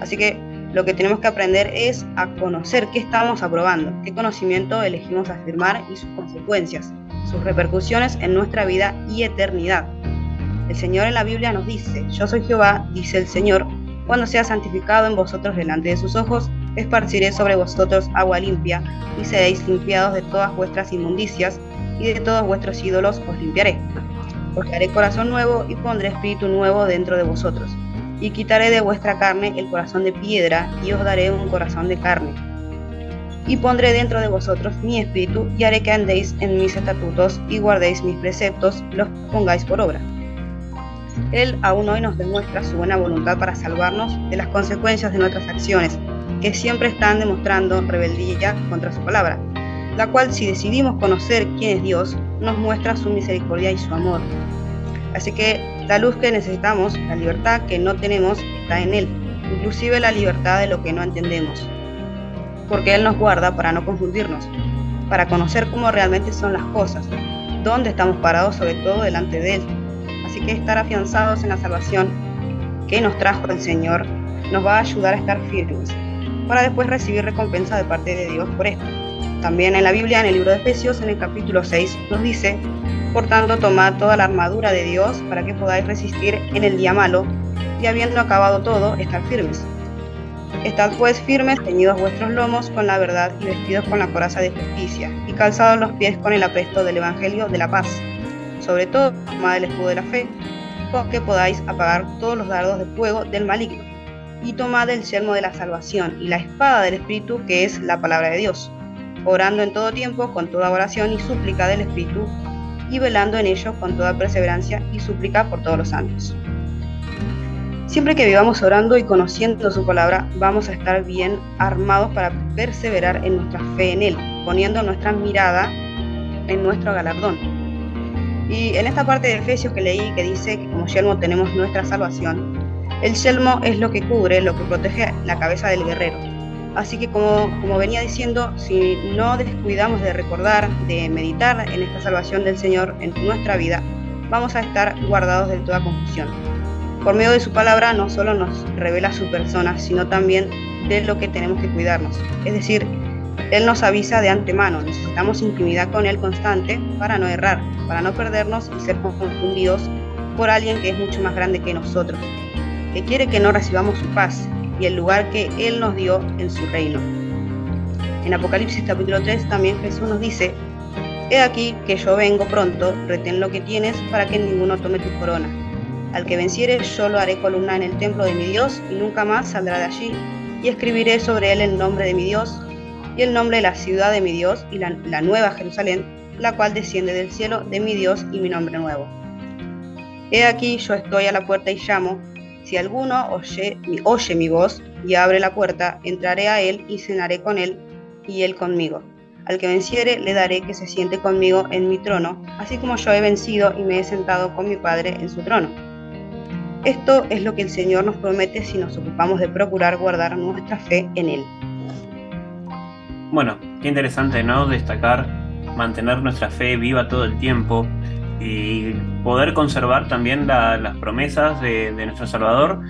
Así que lo que tenemos que aprender es a conocer qué estamos aprobando, qué conocimiento elegimos afirmar y sus consecuencias, sus repercusiones en nuestra vida y eternidad. El Señor en la Biblia nos dice, yo soy Jehová, dice el Señor, cuando sea santificado en vosotros delante de sus ojos, esparciré sobre vosotros agua limpia, y seréis limpiados de todas vuestras inmundicias, y de todos vuestros ídolos os limpiaré. Os daré corazón nuevo y pondré espíritu nuevo dentro de vosotros, y quitaré de vuestra carne el corazón de piedra, y os daré un corazón de carne. Y pondré dentro de vosotros mi espíritu, y haré que andéis en mis estatutos, y guardéis mis preceptos, los pongáis por obra. Él aún hoy nos demuestra su buena voluntad para salvarnos de las consecuencias de nuestras acciones, que siempre están demostrando rebeldía contra su palabra, la cual si decidimos conocer quién es Dios, nos muestra su misericordia y su amor. Así que la luz que necesitamos, la libertad que no tenemos, está en Él, inclusive la libertad de lo que no entendemos, porque Él nos guarda para no confundirnos, para conocer cómo realmente son las cosas, dónde estamos parados sobre todo delante de Él. Así que estar afianzados en la salvación que nos trajo el Señor nos va a ayudar a estar firmes, para después recibir recompensa de parte de Dios por esto. También en la Biblia, en el libro de Efesios, en el capítulo 6, nos dice, por tanto, tomad toda la armadura de Dios para que podáis resistir en el día malo, y habiendo acabado todo, estar firmes. Estad pues firmes, ceñidos vuestros lomos con la verdad y vestidos con la coraza de justicia, y calzados los pies con el apresto del Evangelio de la paz. Sobre todo, tomad el escudo de la fe, con que podáis apagar todos los dardos de fuego del maligno. Y tomad el yelmo de la salvación y la espada del Espíritu, que es la palabra de Dios, orando en todo tiempo con toda oración y súplica del Espíritu, y velando en ello con toda perseverancia y súplica por todos los santos. Siempre que vivamos orando y conociendo su palabra, vamos a estar bien armados para perseverar en nuestra fe en Él, poniendo nuestra mirada en nuestro galardón. Y en esta parte de Efesios que leí, que dice que como yelmo tenemos nuestra salvación, el yelmo es lo que cubre, lo que protege la cabeza del guerrero. Así que como, como venía diciendo, si no descuidamos de recordar, de meditar en esta salvación del Señor en nuestra vida, vamos a estar guardados de toda confusión. Por medio de su palabra no solo nos revela su persona, sino también de lo que tenemos que cuidarnos. Es decir, Él nos avisa de antemano, necesitamos intimidad con Él constante para no errar, para no perdernos y ser confundidos por alguien que es mucho más grande que nosotros, que quiere que no recibamos su paz y el lugar que Él nos dio en su reino. En Apocalipsis capítulo 3 también Jesús nos dice, He aquí que yo vengo pronto, retén lo que tienes para que ninguno tome tu corona. Al que venciere yo lo haré columna en el templo de mi Dios y nunca más saldrá de allí, y escribiré sobre él el nombre de mi Dios y el nombre de la ciudad de mi Dios y la, nueva Jerusalén, la cual desciende del cielo de mi Dios y mi nombre nuevo. He aquí yo estoy a la puerta y llamo, si alguno oye, oye mi voz y abre la puerta, entraré a él y cenaré con él y él conmigo. Al que venciere le daré que se siente conmigo en mi trono, así como yo he vencido y me he sentado con mi Padre en su trono. Esto es lo que el Señor nos promete si nos ocupamos de procurar guardar nuestra fe en Él. Bueno, qué interesante, ¿no? Destacar, mantener nuestra fe viva todo el tiempo y poder conservar también la- las promesas de, de nuestro Salvador,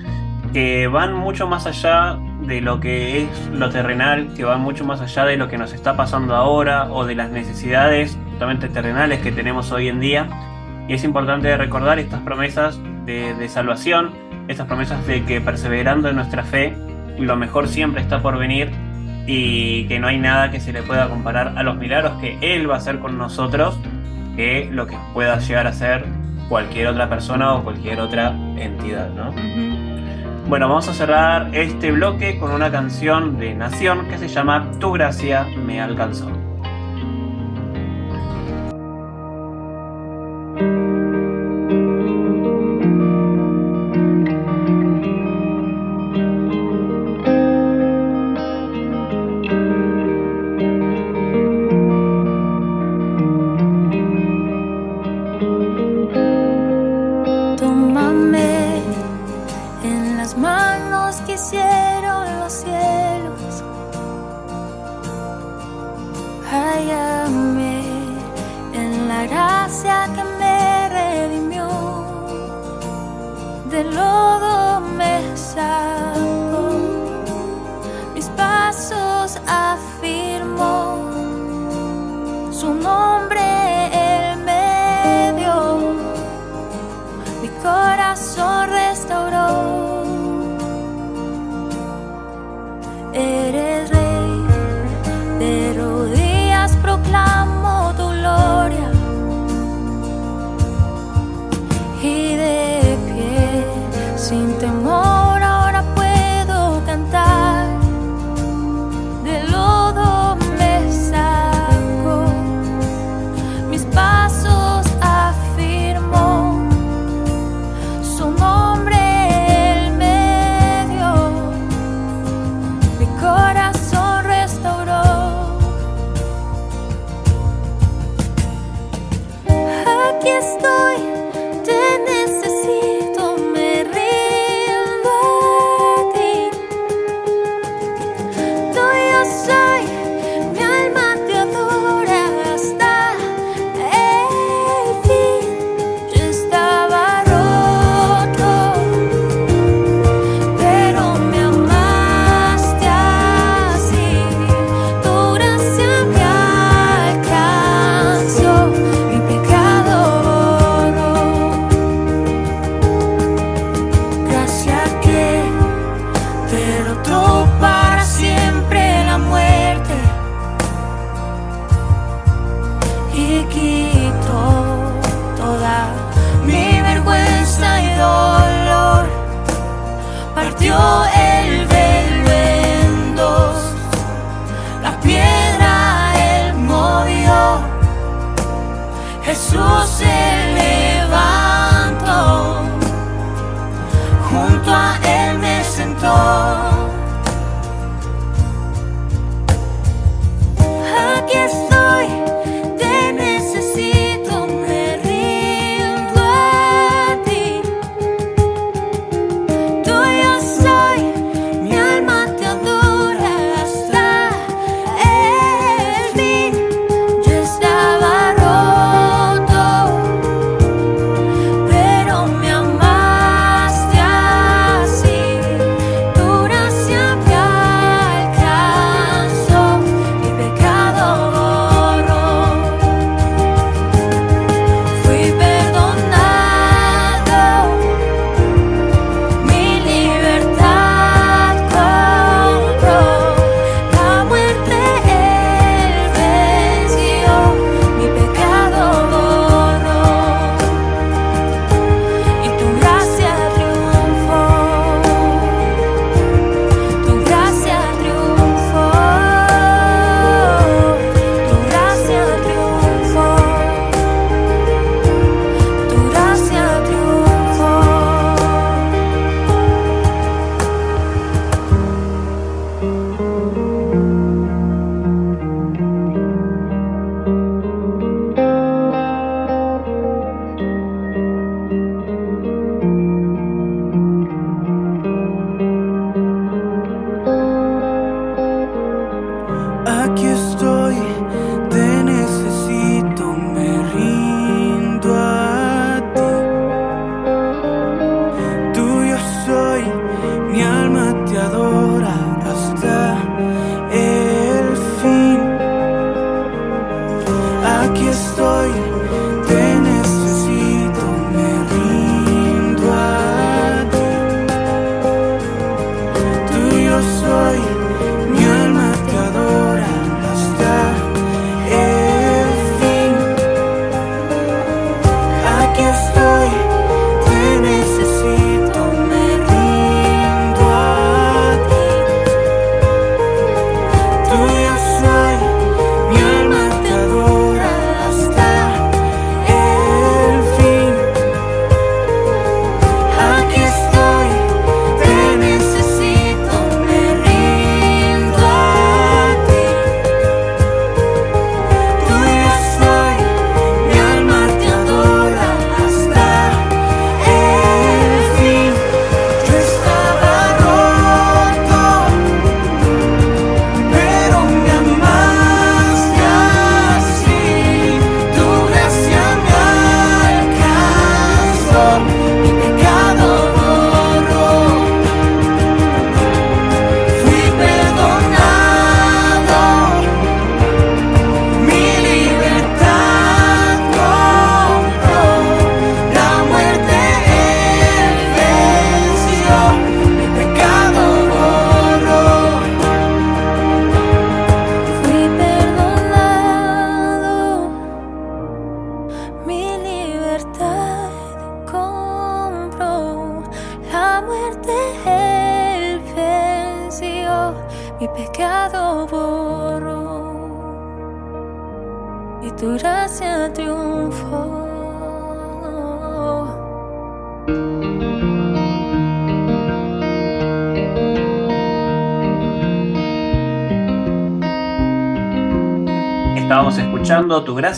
que van mucho más allá de lo que es lo terrenal, que van mucho más allá de lo que nos está pasando ahora o de las necesidades totalmente terrenales que tenemos hoy en día. Y es importante recordar estas promesas de, de salvación, estas promesas de que perseverando en nuestra fe, lo mejor siempre está por venir y que no hay nada que se le pueda comparar a los milagros que Él va a hacer con nosotros que lo que pueda llegar a ser cualquier otra persona o cualquier otra entidad, ¿no? Bueno, vamos a cerrar este bloque con una canción de Nación que se llama Tu gracia me alcanzó.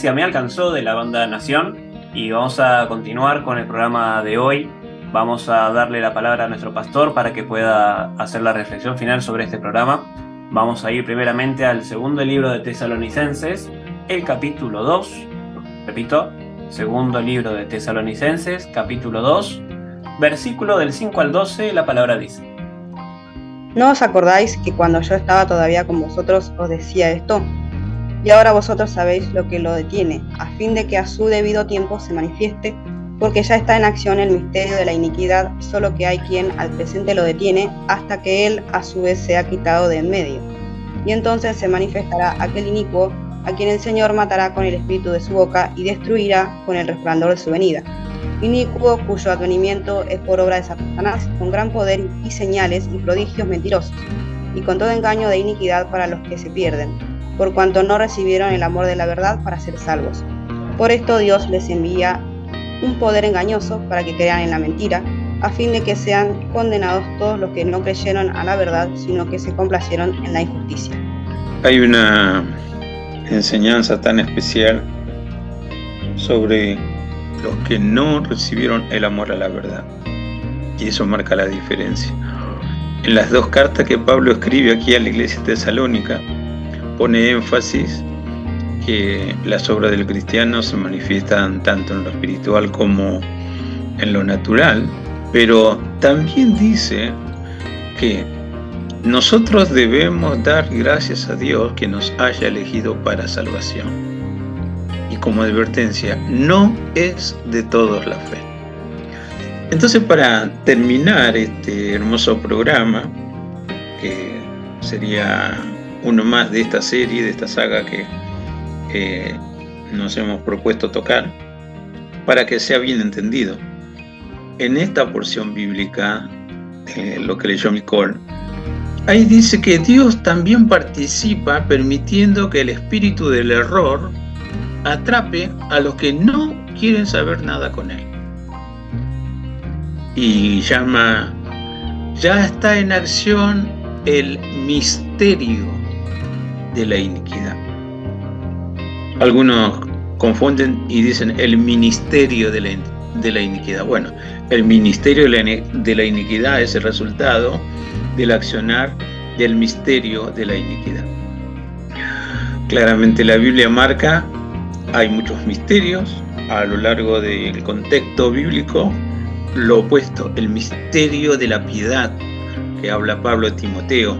Me alcanzó de la banda Nación y vamos a continuar con el programa de hoy. Vamos a darle la palabra a nuestro pastor para que pueda hacer la reflexión final sobre este programa. Vamos a ir primeramente al segundo libro de Tesalonicenses, el capítulo 2. Repito, segundo libro de Tesalonicenses, capítulo 2, versículo del 5 al 12, la palabra dice. ¿No os acordáis que cuando yo estaba todavía con vosotros os decía esto? Y ahora vosotros sabéis lo que lo detiene, a fin de que a su debido tiempo se manifieste, porque ya está en acción el misterio de la iniquidad, solo que hay quien al presente lo detiene hasta que él a su vez sea quitado de en medio. Y entonces se manifestará aquel inicuo, a quien el Señor matará con el espíritu de su boca y destruirá con el resplandor de su venida. Inicuo cuyo advenimiento es por obra de Satanás, con gran poder y señales y prodigios mentirosos, y con todo engaño de iniquidad para los que se pierden, por cuanto no recibieron el amor de la verdad para ser salvos. Por esto Dios les envía un poder engañoso para que crean en la mentira, a fin de que sean condenados todos los que no creyeron a la verdad, sino que se complacieron en la injusticia. Hay una enseñanza tan especial sobre los que no recibieron el amor a la verdad. Y eso marca la diferencia. En las dos cartas que Pablo escribe aquí a la iglesia tesalónica, pone énfasis que las obras del cristiano se manifiestan tanto en lo espiritual como en lo natural, pero también dice que nosotros debemos dar gracias a Dios que nos haya elegido para salvación. Y como advertencia, no es de todos la fe. Entonces, para terminar este hermoso programa, que sería uno más de esta serie, de esta saga que nos hemos propuesto tocar, para que sea bien entendido. En esta porción bíblica, eh, lo que leyó Nicole, ahí dice que Dios también participa permitiendo que el espíritu del error atrape a los que no quieren saber nada con él. Y llama, ya está en acción el misterio de la iniquidad. Algunos confunden y dicen el ministerio de la, de la iniquidad. Bueno, el ministerio de la, de la iniquidad es el resultado del accionar del misterio de la iniquidad. Claramente la Biblia marca, hay muchos misterios a lo largo del contexto bíblico, lo opuesto, el misterio de la piedad que habla Pablo a Timoteo,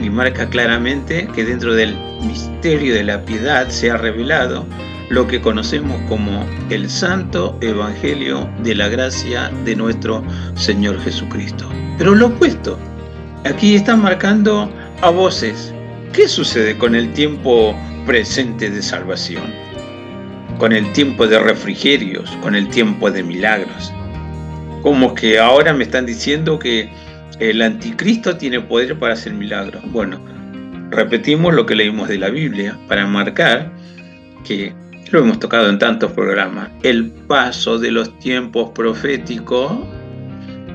y marca claramente que dentro del misterio de la piedad se ha revelado lo que conocemos como el santo evangelio de la gracia de nuestro Señor Jesucristo. Pero lo opuesto, aquí están marcando a voces. ¿Qué sucede con el tiempo presente de salvación? Con el tiempo de refrigerios, con el tiempo de milagros. Como que ahora me están diciendo que el anticristo tiene poder para hacer milagros. Bueno, repetimos lo que leímos de la Biblia para marcar que lo hemos tocado en tantos programas. El paso de los tiempos proféticos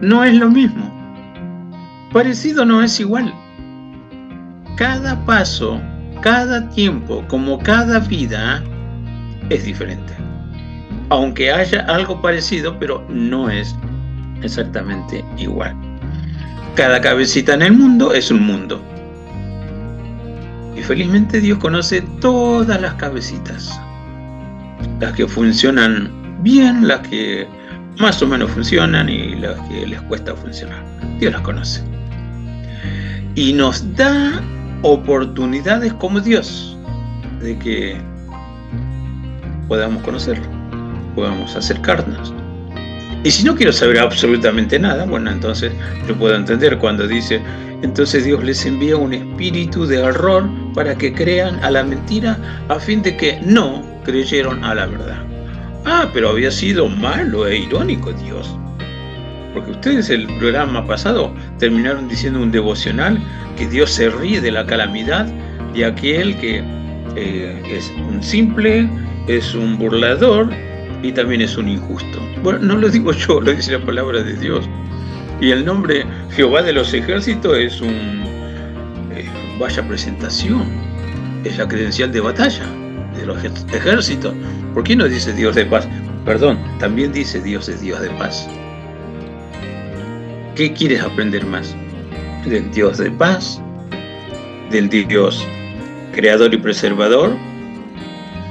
no es lo mismo. Parecido no es igual. Cada paso, cada tiempo, como cada vida, es diferente. Aunque haya algo parecido, pero no es exactamente igual. Cada cabecita en el mundo es un mundo. Y felizmente Dios conoce todas las cabecitas. Las que funcionan bien, las que más o menos funcionan y las que les cuesta funcionar. Dios las conoce. Y nos da oportunidades como Dios de que podamos conocerlo, podamos acercarnos. Y si no quiero saber absolutamente nada, bueno, entonces yo puedo entender cuando dice, entonces Dios les envía un espíritu de error para que crean a la mentira a fin de que no creyeron a la verdad. Ah, pero había sido malo e irónico Dios. Porque ustedes el programa pasado terminaron diciendo un devocional que Dios se ríe de la calamidad de aquel que eh, es un simple, es un burlador y también es un injusto. Bueno, no lo digo yo, lo dice la palabra de Dios. Y el nombre Jehová de los ejércitos es un eh, vaya presentación, es la credencial de batalla de los ejércitos. ¿Por qué no dice Dios de paz? Perdón, también dice Dios es Dios de paz. ¿Qué quieres aprender más? ¿Del Dios de paz? ¿Del Dios creador y preservador?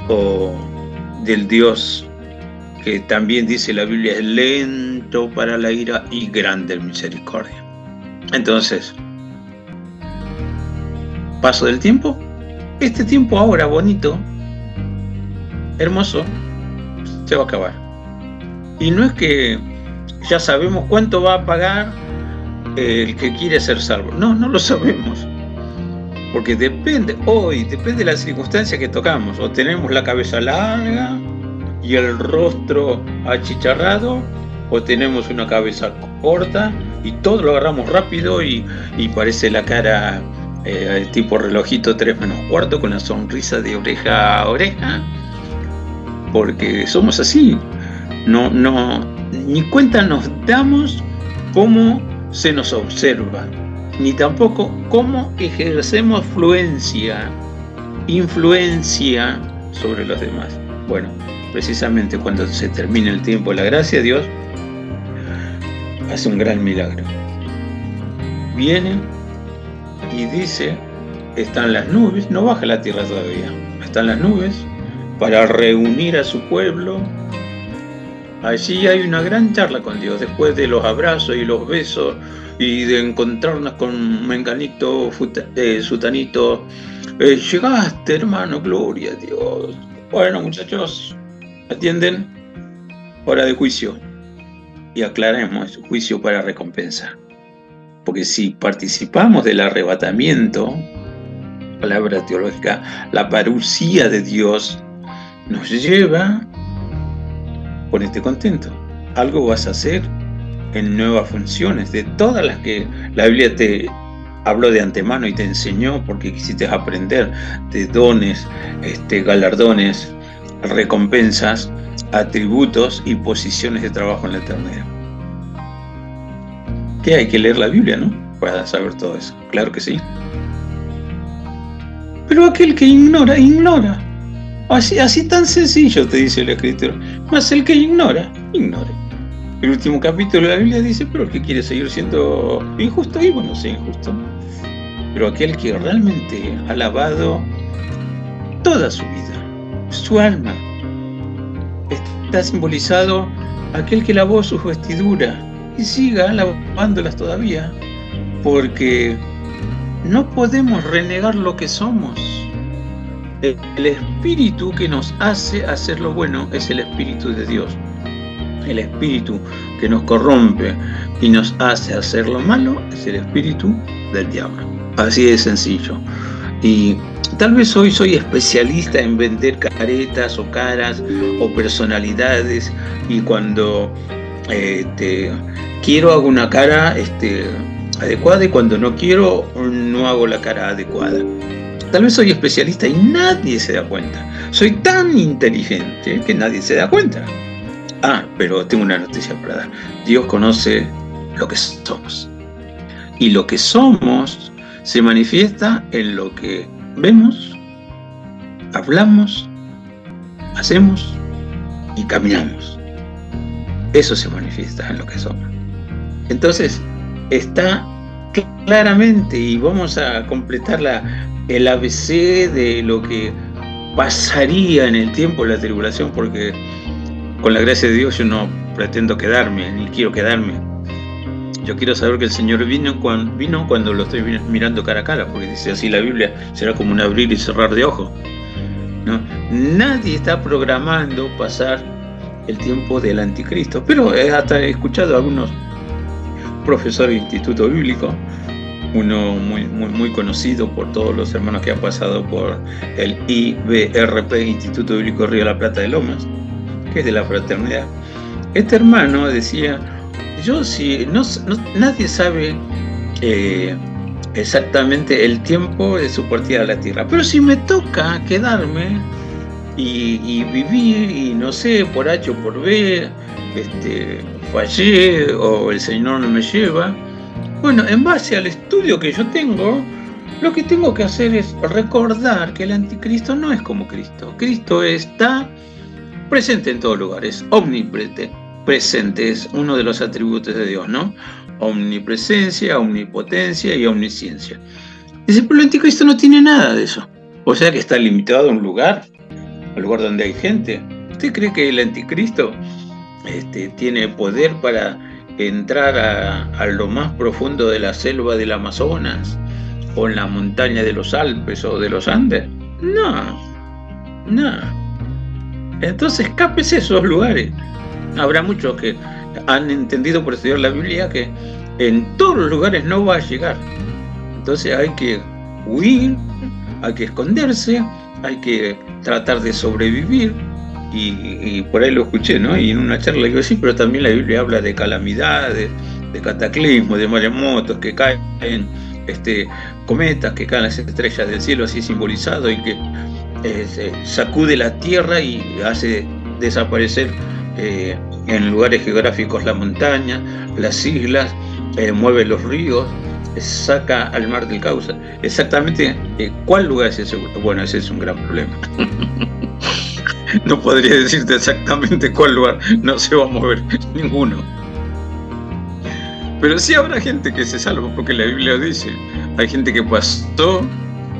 ¿O del Dios que también dice la Biblia es lento para la ira y grande en misericordia. Entonces, paso del tiempo, este tiempo ahora bonito, hermoso, se va a acabar. Y no es que ya sabemos cuánto va a pagar el que quiere ser salvo. No, no lo sabemos. Porque depende, hoy, depende de la circunstancia que tocamos. O tenemos la cabeza larga, y el rostro achicharrado o tenemos una cabeza corta y todo lo agarramos rápido y, parece la cara eh, tipo relojito 3 menos cuarto con la sonrisa de oreja a oreja porque somos así no, no, ni cuenta nos damos cómo se nos observa ni tampoco cómo ejercemos fluencia influencia sobre los demás. Bueno, precisamente cuando se termina el tiempo de la gracia, Dios hace un gran milagro. Viene y dice, están las nubes, no baja la tierra todavía, están las nubes para reunir a su pueblo. Allí hay una gran charla con Dios, después de los abrazos y los besos y de encontrarnos con Menganito, eh, Sutanito. Eh, llegaste, hermano, gloria a Dios. Bueno, muchachos, atienden, hora de juicio. Y aclaremos, juicio para recompensa. Porque si participamos del arrebatamiento, palabra teológica, la parucía de Dios nos lleva, ponete contento, algo vas a hacer en nuevas funciones, de todas las que la Biblia te habló de antemano y te enseñó porque quisiste aprender de dones, este, galardones, recompensas, atributos y posiciones de trabajo en la eternidad. Que hay que leer la Biblia, ¿no? Para saber todo eso. Claro que sí. Pero aquel que ignora, ignora. Así, así tan sencillo, te dice el escritor. Más el que ignora, ignore. El último capítulo de la Biblia dice, pero el que quiere seguir siendo injusto, y bueno, sea injusto. Pero aquel que realmente ha lavado toda su vida, su alma, está simbolizado aquel que lavó sus vestiduras y siga lavándolas todavía, porque no podemos renegar lo que somos. El espíritu que nos hace hacer lo bueno es el espíritu de Dios. El espíritu que nos corrompe y nos hace hacer lo malo es el espíritu del diablo. Así de sencillo. Y tal vez hoy soy especialista en vender caretas o caras o personalidades y cuando este, quiero hago una cara este, adecuada y cuando no quiero no hago la cara adecuada. Tal vez soy especialista y nadie se da cuenta. Soy tan inteligente que nadie se da cuenta. Ah, pero tengo una noticia para dar. Dios conoce lo que somos. Y lo que somos se manifiesta en lo que vemos, hablamos, hacemos y caminamos. Eso se manifiesta en lo que somos. Entonces, está claramente, y vamos a completar la, el ABC de lo que pasaría en el tiempo de la tribulación, porque con la gracia de Dios yo no pretendo quedarme, ni quiero quedarme. Yo quiero saber que el Señor vino cuando, lo estoy mirando cara a cara, porque dice así la Biblia, será como un abrir y cerrar de ojos. Nadie está programando pasar el tiempo del anticristo, pero hasta he escuchado a algunos profesores de instituto bíblico, uno muy, muy, muy conocido por todos los hermanos que han pasado por el IBRP, Instituto Bíblico Río de la Plata de Lomas, que es de la fraternidad. Este hermano decía, yo si no, nadie sabe eh, exactamente el tiempo de su partida a la tierra, pero si me toca quedarme y, y vivir y no sé, por H o por B, este, fallé o el Señor no me lleva, bueno, en base al estudio que yo tengo, lo que tengo que hacer es recordar que el anticristo no es como Cristo. Cristo está presente en todos lugares, omnipresente, presente es uno de los atributos de Dios, ¿no? Omnipresencia, omnipotencia y omnisciencia. Dice, pero el anticristo no tiene nada de eso. O sea que está limitado a un lugar, al lugar donde hay gente. ¿Usted cree que el anticristo este, tiene poder para entrar a, lo más profundo de la selva del Amazonas o en la montaña de los Alpes o de los Andes? No, no. Entonces escápese esos lugares. Habrá muchos que han entendido por estudiar la Biblia que en todos los lugares no va a llegar. Entonces hay que huir, hay que esconderse, hay que tratar de sobrevivir. Y, por ahí lo escuché, ¿no? Y en una charla digo, sí, pero también la Biblia habla de calamidades, de cataclismos, de maremotos, que caen este, cometas, que caen las estrellas del cielo, así simbolizado, y que eh, sacude la tierra y hace desaparecer eh, en lugares geográficos la montaña, las islas, eh, mueve los ríos, saca al mar del Causa. Exactamente, eh, ¿cuál lugar es ese? Bueno, ese es un gran problema. no podría decirte exactamente cuál lugar, no se va a mover ninguno. Pero sí habrá gente que se salva, porque la Biblia dice, hay gente que pasó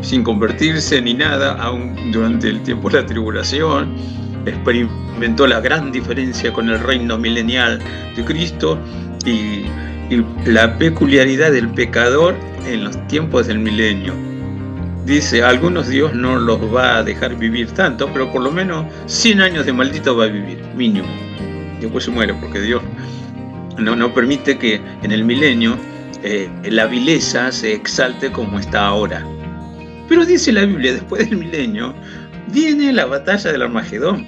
sin convertirse ni nada, aún durante el tiempo de la tribulación, experimentó la gran diferencia con el reino milenial de Cristo y, la peculiaridad del pecador en los tiempos del milenio. Dice, algunos Dios no los va a dejar vivir tanto, pero por lo menos 100 años de maldito va a vivir, mínimo. Después se muere, porque Dios no, no permite que en el milenio eh, la vileza se exalte como está ahora. Pero dice la Biblia, después del milenio, viene la batalla del Armagedón,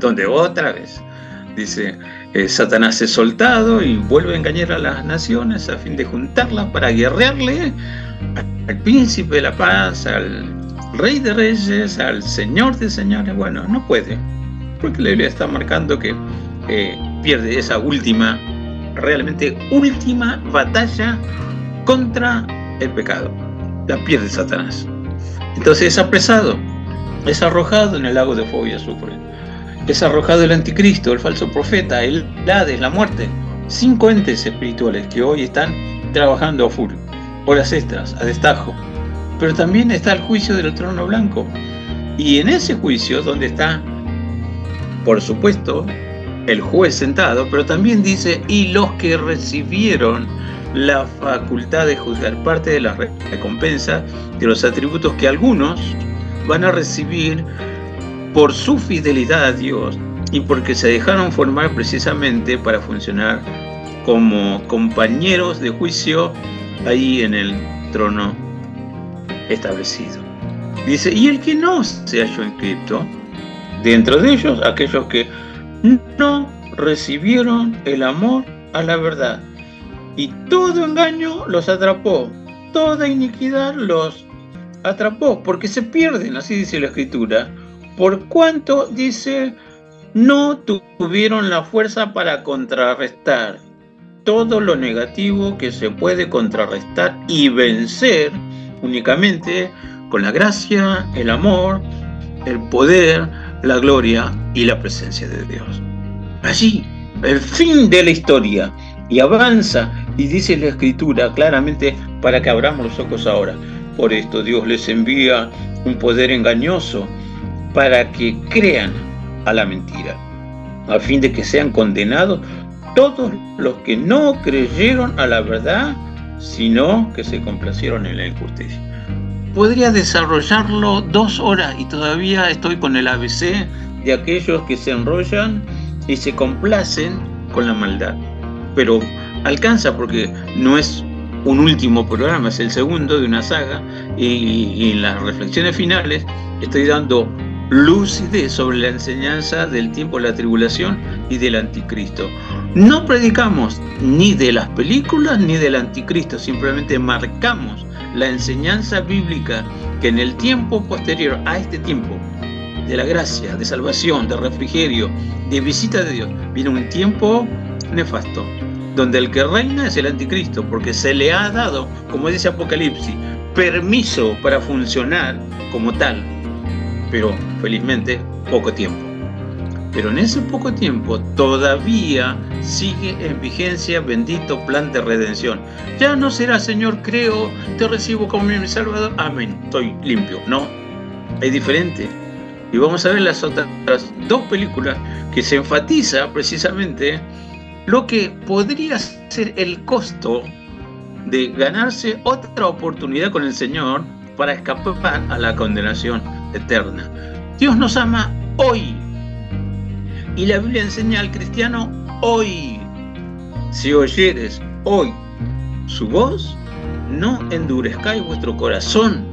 donde otra vez, dice, eh, Satanás es soltado y vuelve a engañar a las naciones a fin de juntarlas para guerrearle al príncipe de la paz, al rey de reyes, al señor de señores. Bueno, no puede, porque la Biblia está marcando que eh, pierde esa última, realmente última batalla contra el pecado. La pierde Satanás. Entonces es apresado, es arrojado en el lago de fuego y azufre. Es arrojado el anticristo, el falso profeta, el Hades, la muerte. Cinco entes espirituales que hoy están trabajando a full, horas extras, a destajo. Pero también está el juicio del trono blanco. Y en ese juicio, donde está, por supuesto, el juez sentado, pero también dice, y los que recibieron la facultad de juzgar parte de la recompensa de los atributos que algunos van a recibir por su fidelidad a Dios y porque se dejaron formar precisamente para funcionar como compañeros de juicio ahí en el trono establecido. Dice, y el que no se halló inscrito, dentro de ellos aquellos que no recibieron el amor a la verdad. Y todo engaño los atrapó, toda iniquidad los atrapó, porque se pierden, así dice la escritura, por cuanto dice, no tuvieron la fuerza para contrarrestar todo lo negativo que se puede contrarrestar y vencer únicamente con la gracia, el amor, el poder, la gloria y la presencia de Dios. Allí, el fin de la historia, y avanza y dice la escritura claramente para que abramos los ojos ahora. Por esto Dios les envía un poder engañoso para que crean a la mentira, a fin de que sean condenados todos los que no creyeron a la verdad, sino que se complacieron en la injusticia. Podría desarrollarlo dos horas y todavía estoy con el ABC de aquellos que se enrollan y se complacen con la maldad. Pero alcanza porque no es un último programa, es el segundo de una saga y, y en las reflexiones finales estoy dando lucidez sobre la enseñanza del tiempo de la tribulación y del anticristo. No predicamos ni de las películas ni del anticristo, simplemente marcamos la enseñanza bíblica que en el tiempo posterior a este tiempo de la gracia, de salvación, de refrigerio, de visita de Dios, viene un tiempo nefasto, donde el que reina es el anticristo, porque se le ha dado, como dice Apocalipsis, permiso para funcionar como tal, pero felizmente poco tiempo. Pero en ese poco tiempo todavía sigue en vigencia bendito plan de redención. Ya no será Señor, creo, te recibo como mi Salvador. Amén, estoy limpio. No, es diferente. Y vamos a ver las otras dos películas que se enfatiza precisamente lo que podría ser el costo de ganarse otra oportunidad con el Señor para escapar a la condenación eterna. Dios nos ama hoy. Y la Biblia enseña al cristiano hoy. Si oyeres hoy su voz, no endurezcáis vuestro corazón,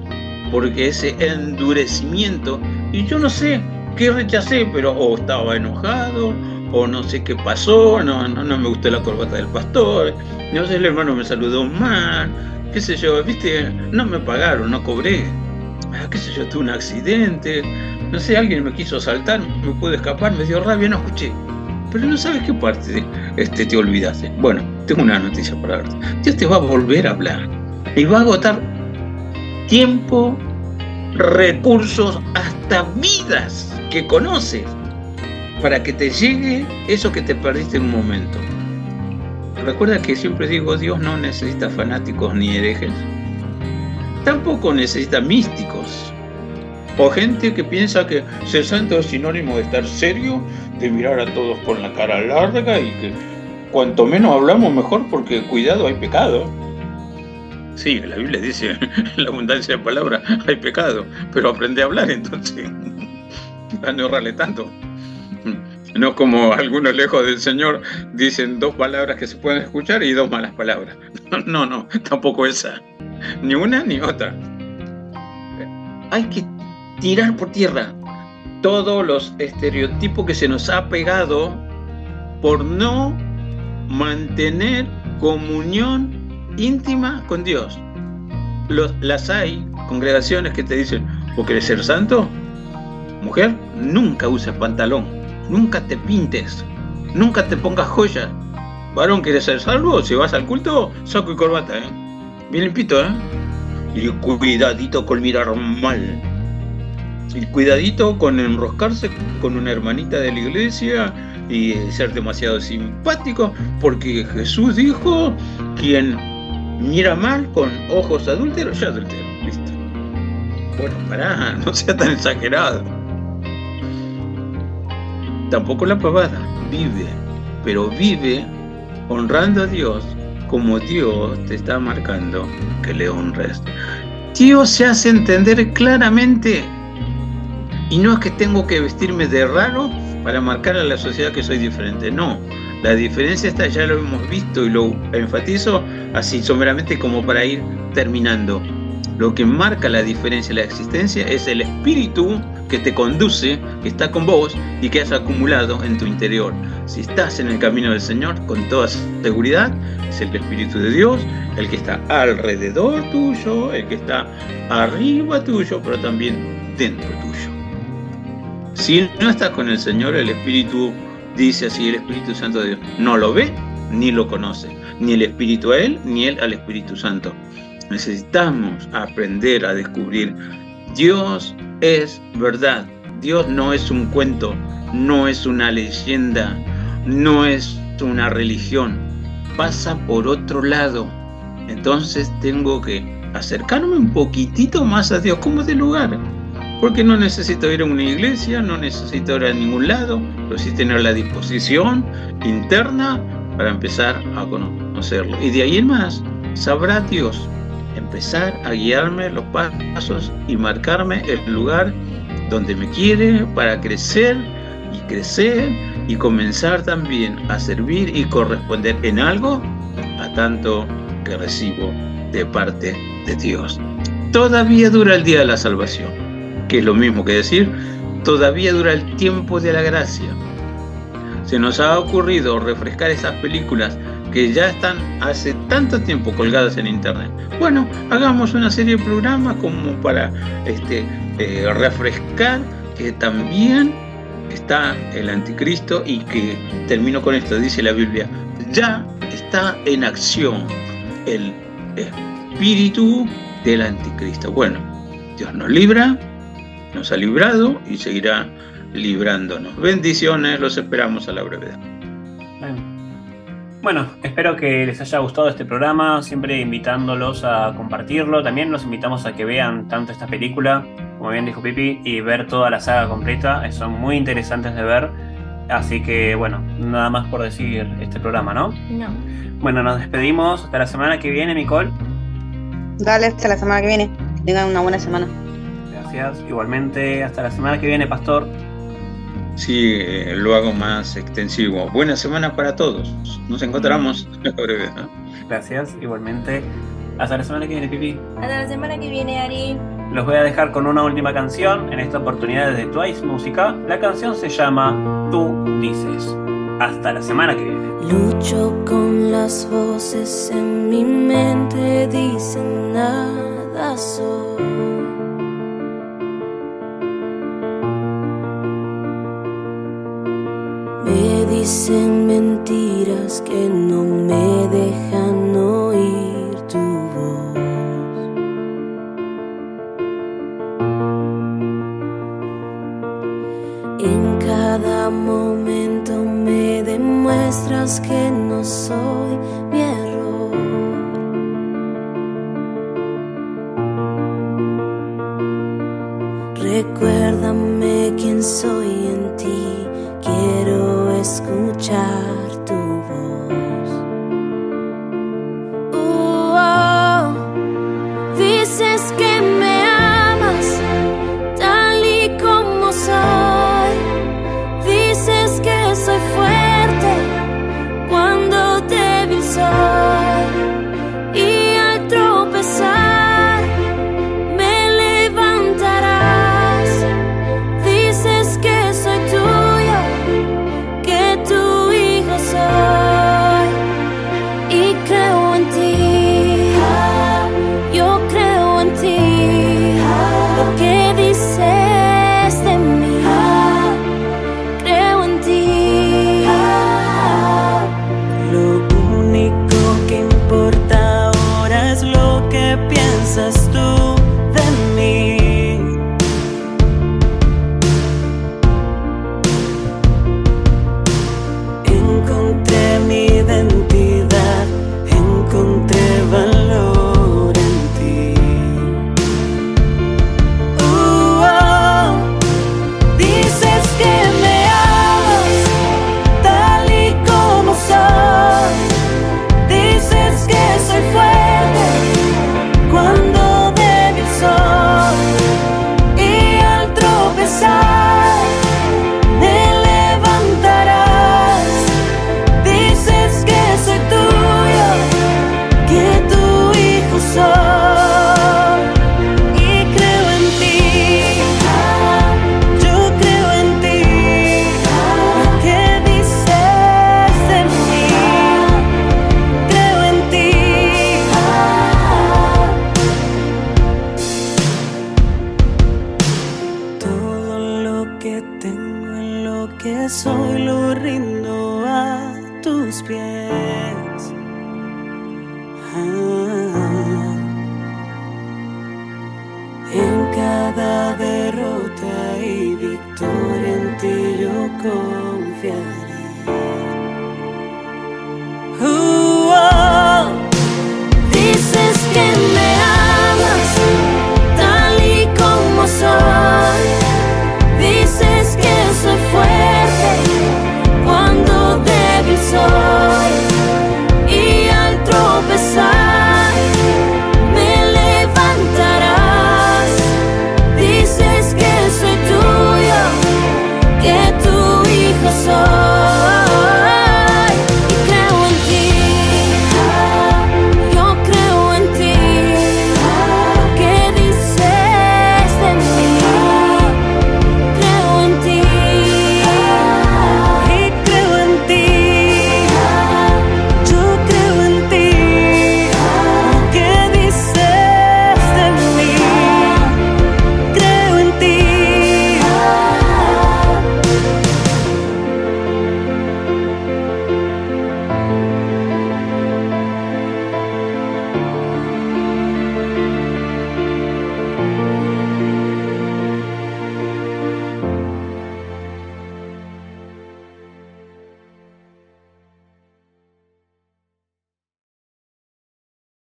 porque ese endurecimiento, y yo no sé qué rechacé, pero o estaba enojado, o no sé qué pasó, no, no, no me gustó la corbata del pastor, no sé, el hermano me saludó mal, qué sé yo, viste, no me pagaron, no cobré, qué sé yo, tuve un accidente, no sé, alguien me quiso asaltar, me pude escapar, me dio rabia, no escuché. Pero no sabes qué parte este, te olvidaste. Bueno, tengo una noticia para darte. Dios te va a volver a hablar. Y va a agotar tiempo, recursos, hasta vidas que conoces para que te llegue eso que te perdiste en un momento. Recuerda que siempre digo, Dios no necesita fanáticos ni herejes. Tampoco necesita místicos. O gente que piensa que ser santo es sinónimo de estar serio, de mirar a todos con la cara larga y que cuanto menos hablamos mejor porque cuidado hay pecado. Sí, la Biblia dice, en la abundancia de palabras hay pecado, pero aprende a hablar entonces, a no errarle tanto. No como algunos lejos del Señor dicen dos palabras que se pueden escuchar y dos malas palabras. No, no, tampoco esa. Ni una ni otra. Hay que tirar por tierra todos los estereotipos que se nos ha pegado por no mantener comunión íntima con Dios. Las hay congregaciones que te dicen, ¿vos querés ser santo? Mujer, nunca uses pantalón, nunca te pintes, nunca te pongas joyas. Varón, ¿quieres ser salvo? Si vas al culto, saco y corbata, ¿eh? Bien limpito, ¿eh? Y cuidadito con mirar mal. Y cuidadito con enroscarse con una hermanita de la iglesia y ser demasiado simpático, porque Jesús dijo, quien mira mal con ojos adúlteros, ya adultero. Listo. Bueno, pará, no sea tan exagerado. Tampoco la pavada, vive, pero vive honrando a Dios como Dios te está marcando que le honres. Dios se hace entender claramente y no es que tengo que vestirme de raro para marcar a la sociedad que soy diferente, no. La diferencia está, ya lo hemos visto y lo enfatizo así someramente como para ir terminando. Lo que marca la diferencia de la existencia es el espíritu que te conduce, que está con vos y que has acumulado en tu interior. Si estás en el camino del Señor, con toda seguridad, es el Espíritu de Dios, el que está alrededor tuyo, el que está arriba tuyo, pero también dentro tuyo. Si no estás con el Señor, el Espíritu dice así, el Espíritu Santo de Dios no lo ve ni lo conoce, ni el Espíritu a Él, ni Él al Espíritu Santo. Necesitamos aprender a descubrir Dios es verdad. Dios no es un cuento, no es una leyenda, no es una religión. Pasa por otro lado. Entonces tengo que acercarme un poquitito más a Dios como de lugar. Porque no necesito ir a una iglesia, no necesito ir a ningún lado, pero sí tener la disposición interna para empezar a conocerlo. Y de ahí en más, sabrá Dios empezar a guiarme los pasos y marcarme el lugar donde me quiere para crecer y crecer y comenzar también a servir y corresponder en algo a tanto que recibo de parte de Dios. Todavía dura el día de la salvación, que es lo mismo que decir, todavía dura el tiempo de la gracia. Se nos ha ocurrido refrescar esas películas que ya están hace tanto tiempo colgadas en internet. Bueno, hagamos una serie de programas como para este, eh, refrescar que también está el anticristo y que termino con esto, dice la Biblia, ya está en acción el espíritu del anticristo. Bueno, Dios nos libra, nos ha librado y seguirá librándonos. Bendiciones, los esperamos a la brevedad. Bueno, espero que les haya gustado este programa, siempre invitándolos a compartirlo. También los invitamos a que vean tanto esta película, como bien dijo Pipi, y ver toda la saga completa. Son muy interesantes de ver. Así que bueno, nada más por decir este programa, ¿no? No. Bueno, nos despedimos hasta la semana que viene, Nicole. Dale hasta la semana que viene. Que tengan una buena semana. Gracias. Igualmente, hasta la semana que viene, Pastor. Sí, eh, lo hago más extensivo. Buena semana para todos. Nos encontramos a la brevedad. Gracias. Igualmente, hasta la semana que viene, Pipi. Hasta la semana que viene, Ari. Los voy a dejar con una última canción, en esta oportunidad de Twice Música. La canción se llama Tú dices. Hasta la semana que viene. Lucho con las voces en mi mente, dicen nada soy. dicen mentiras que no me dejan oír tu voz. En cada momento me demuestras que no soy mi error. Recuérdame quién soy escuchar.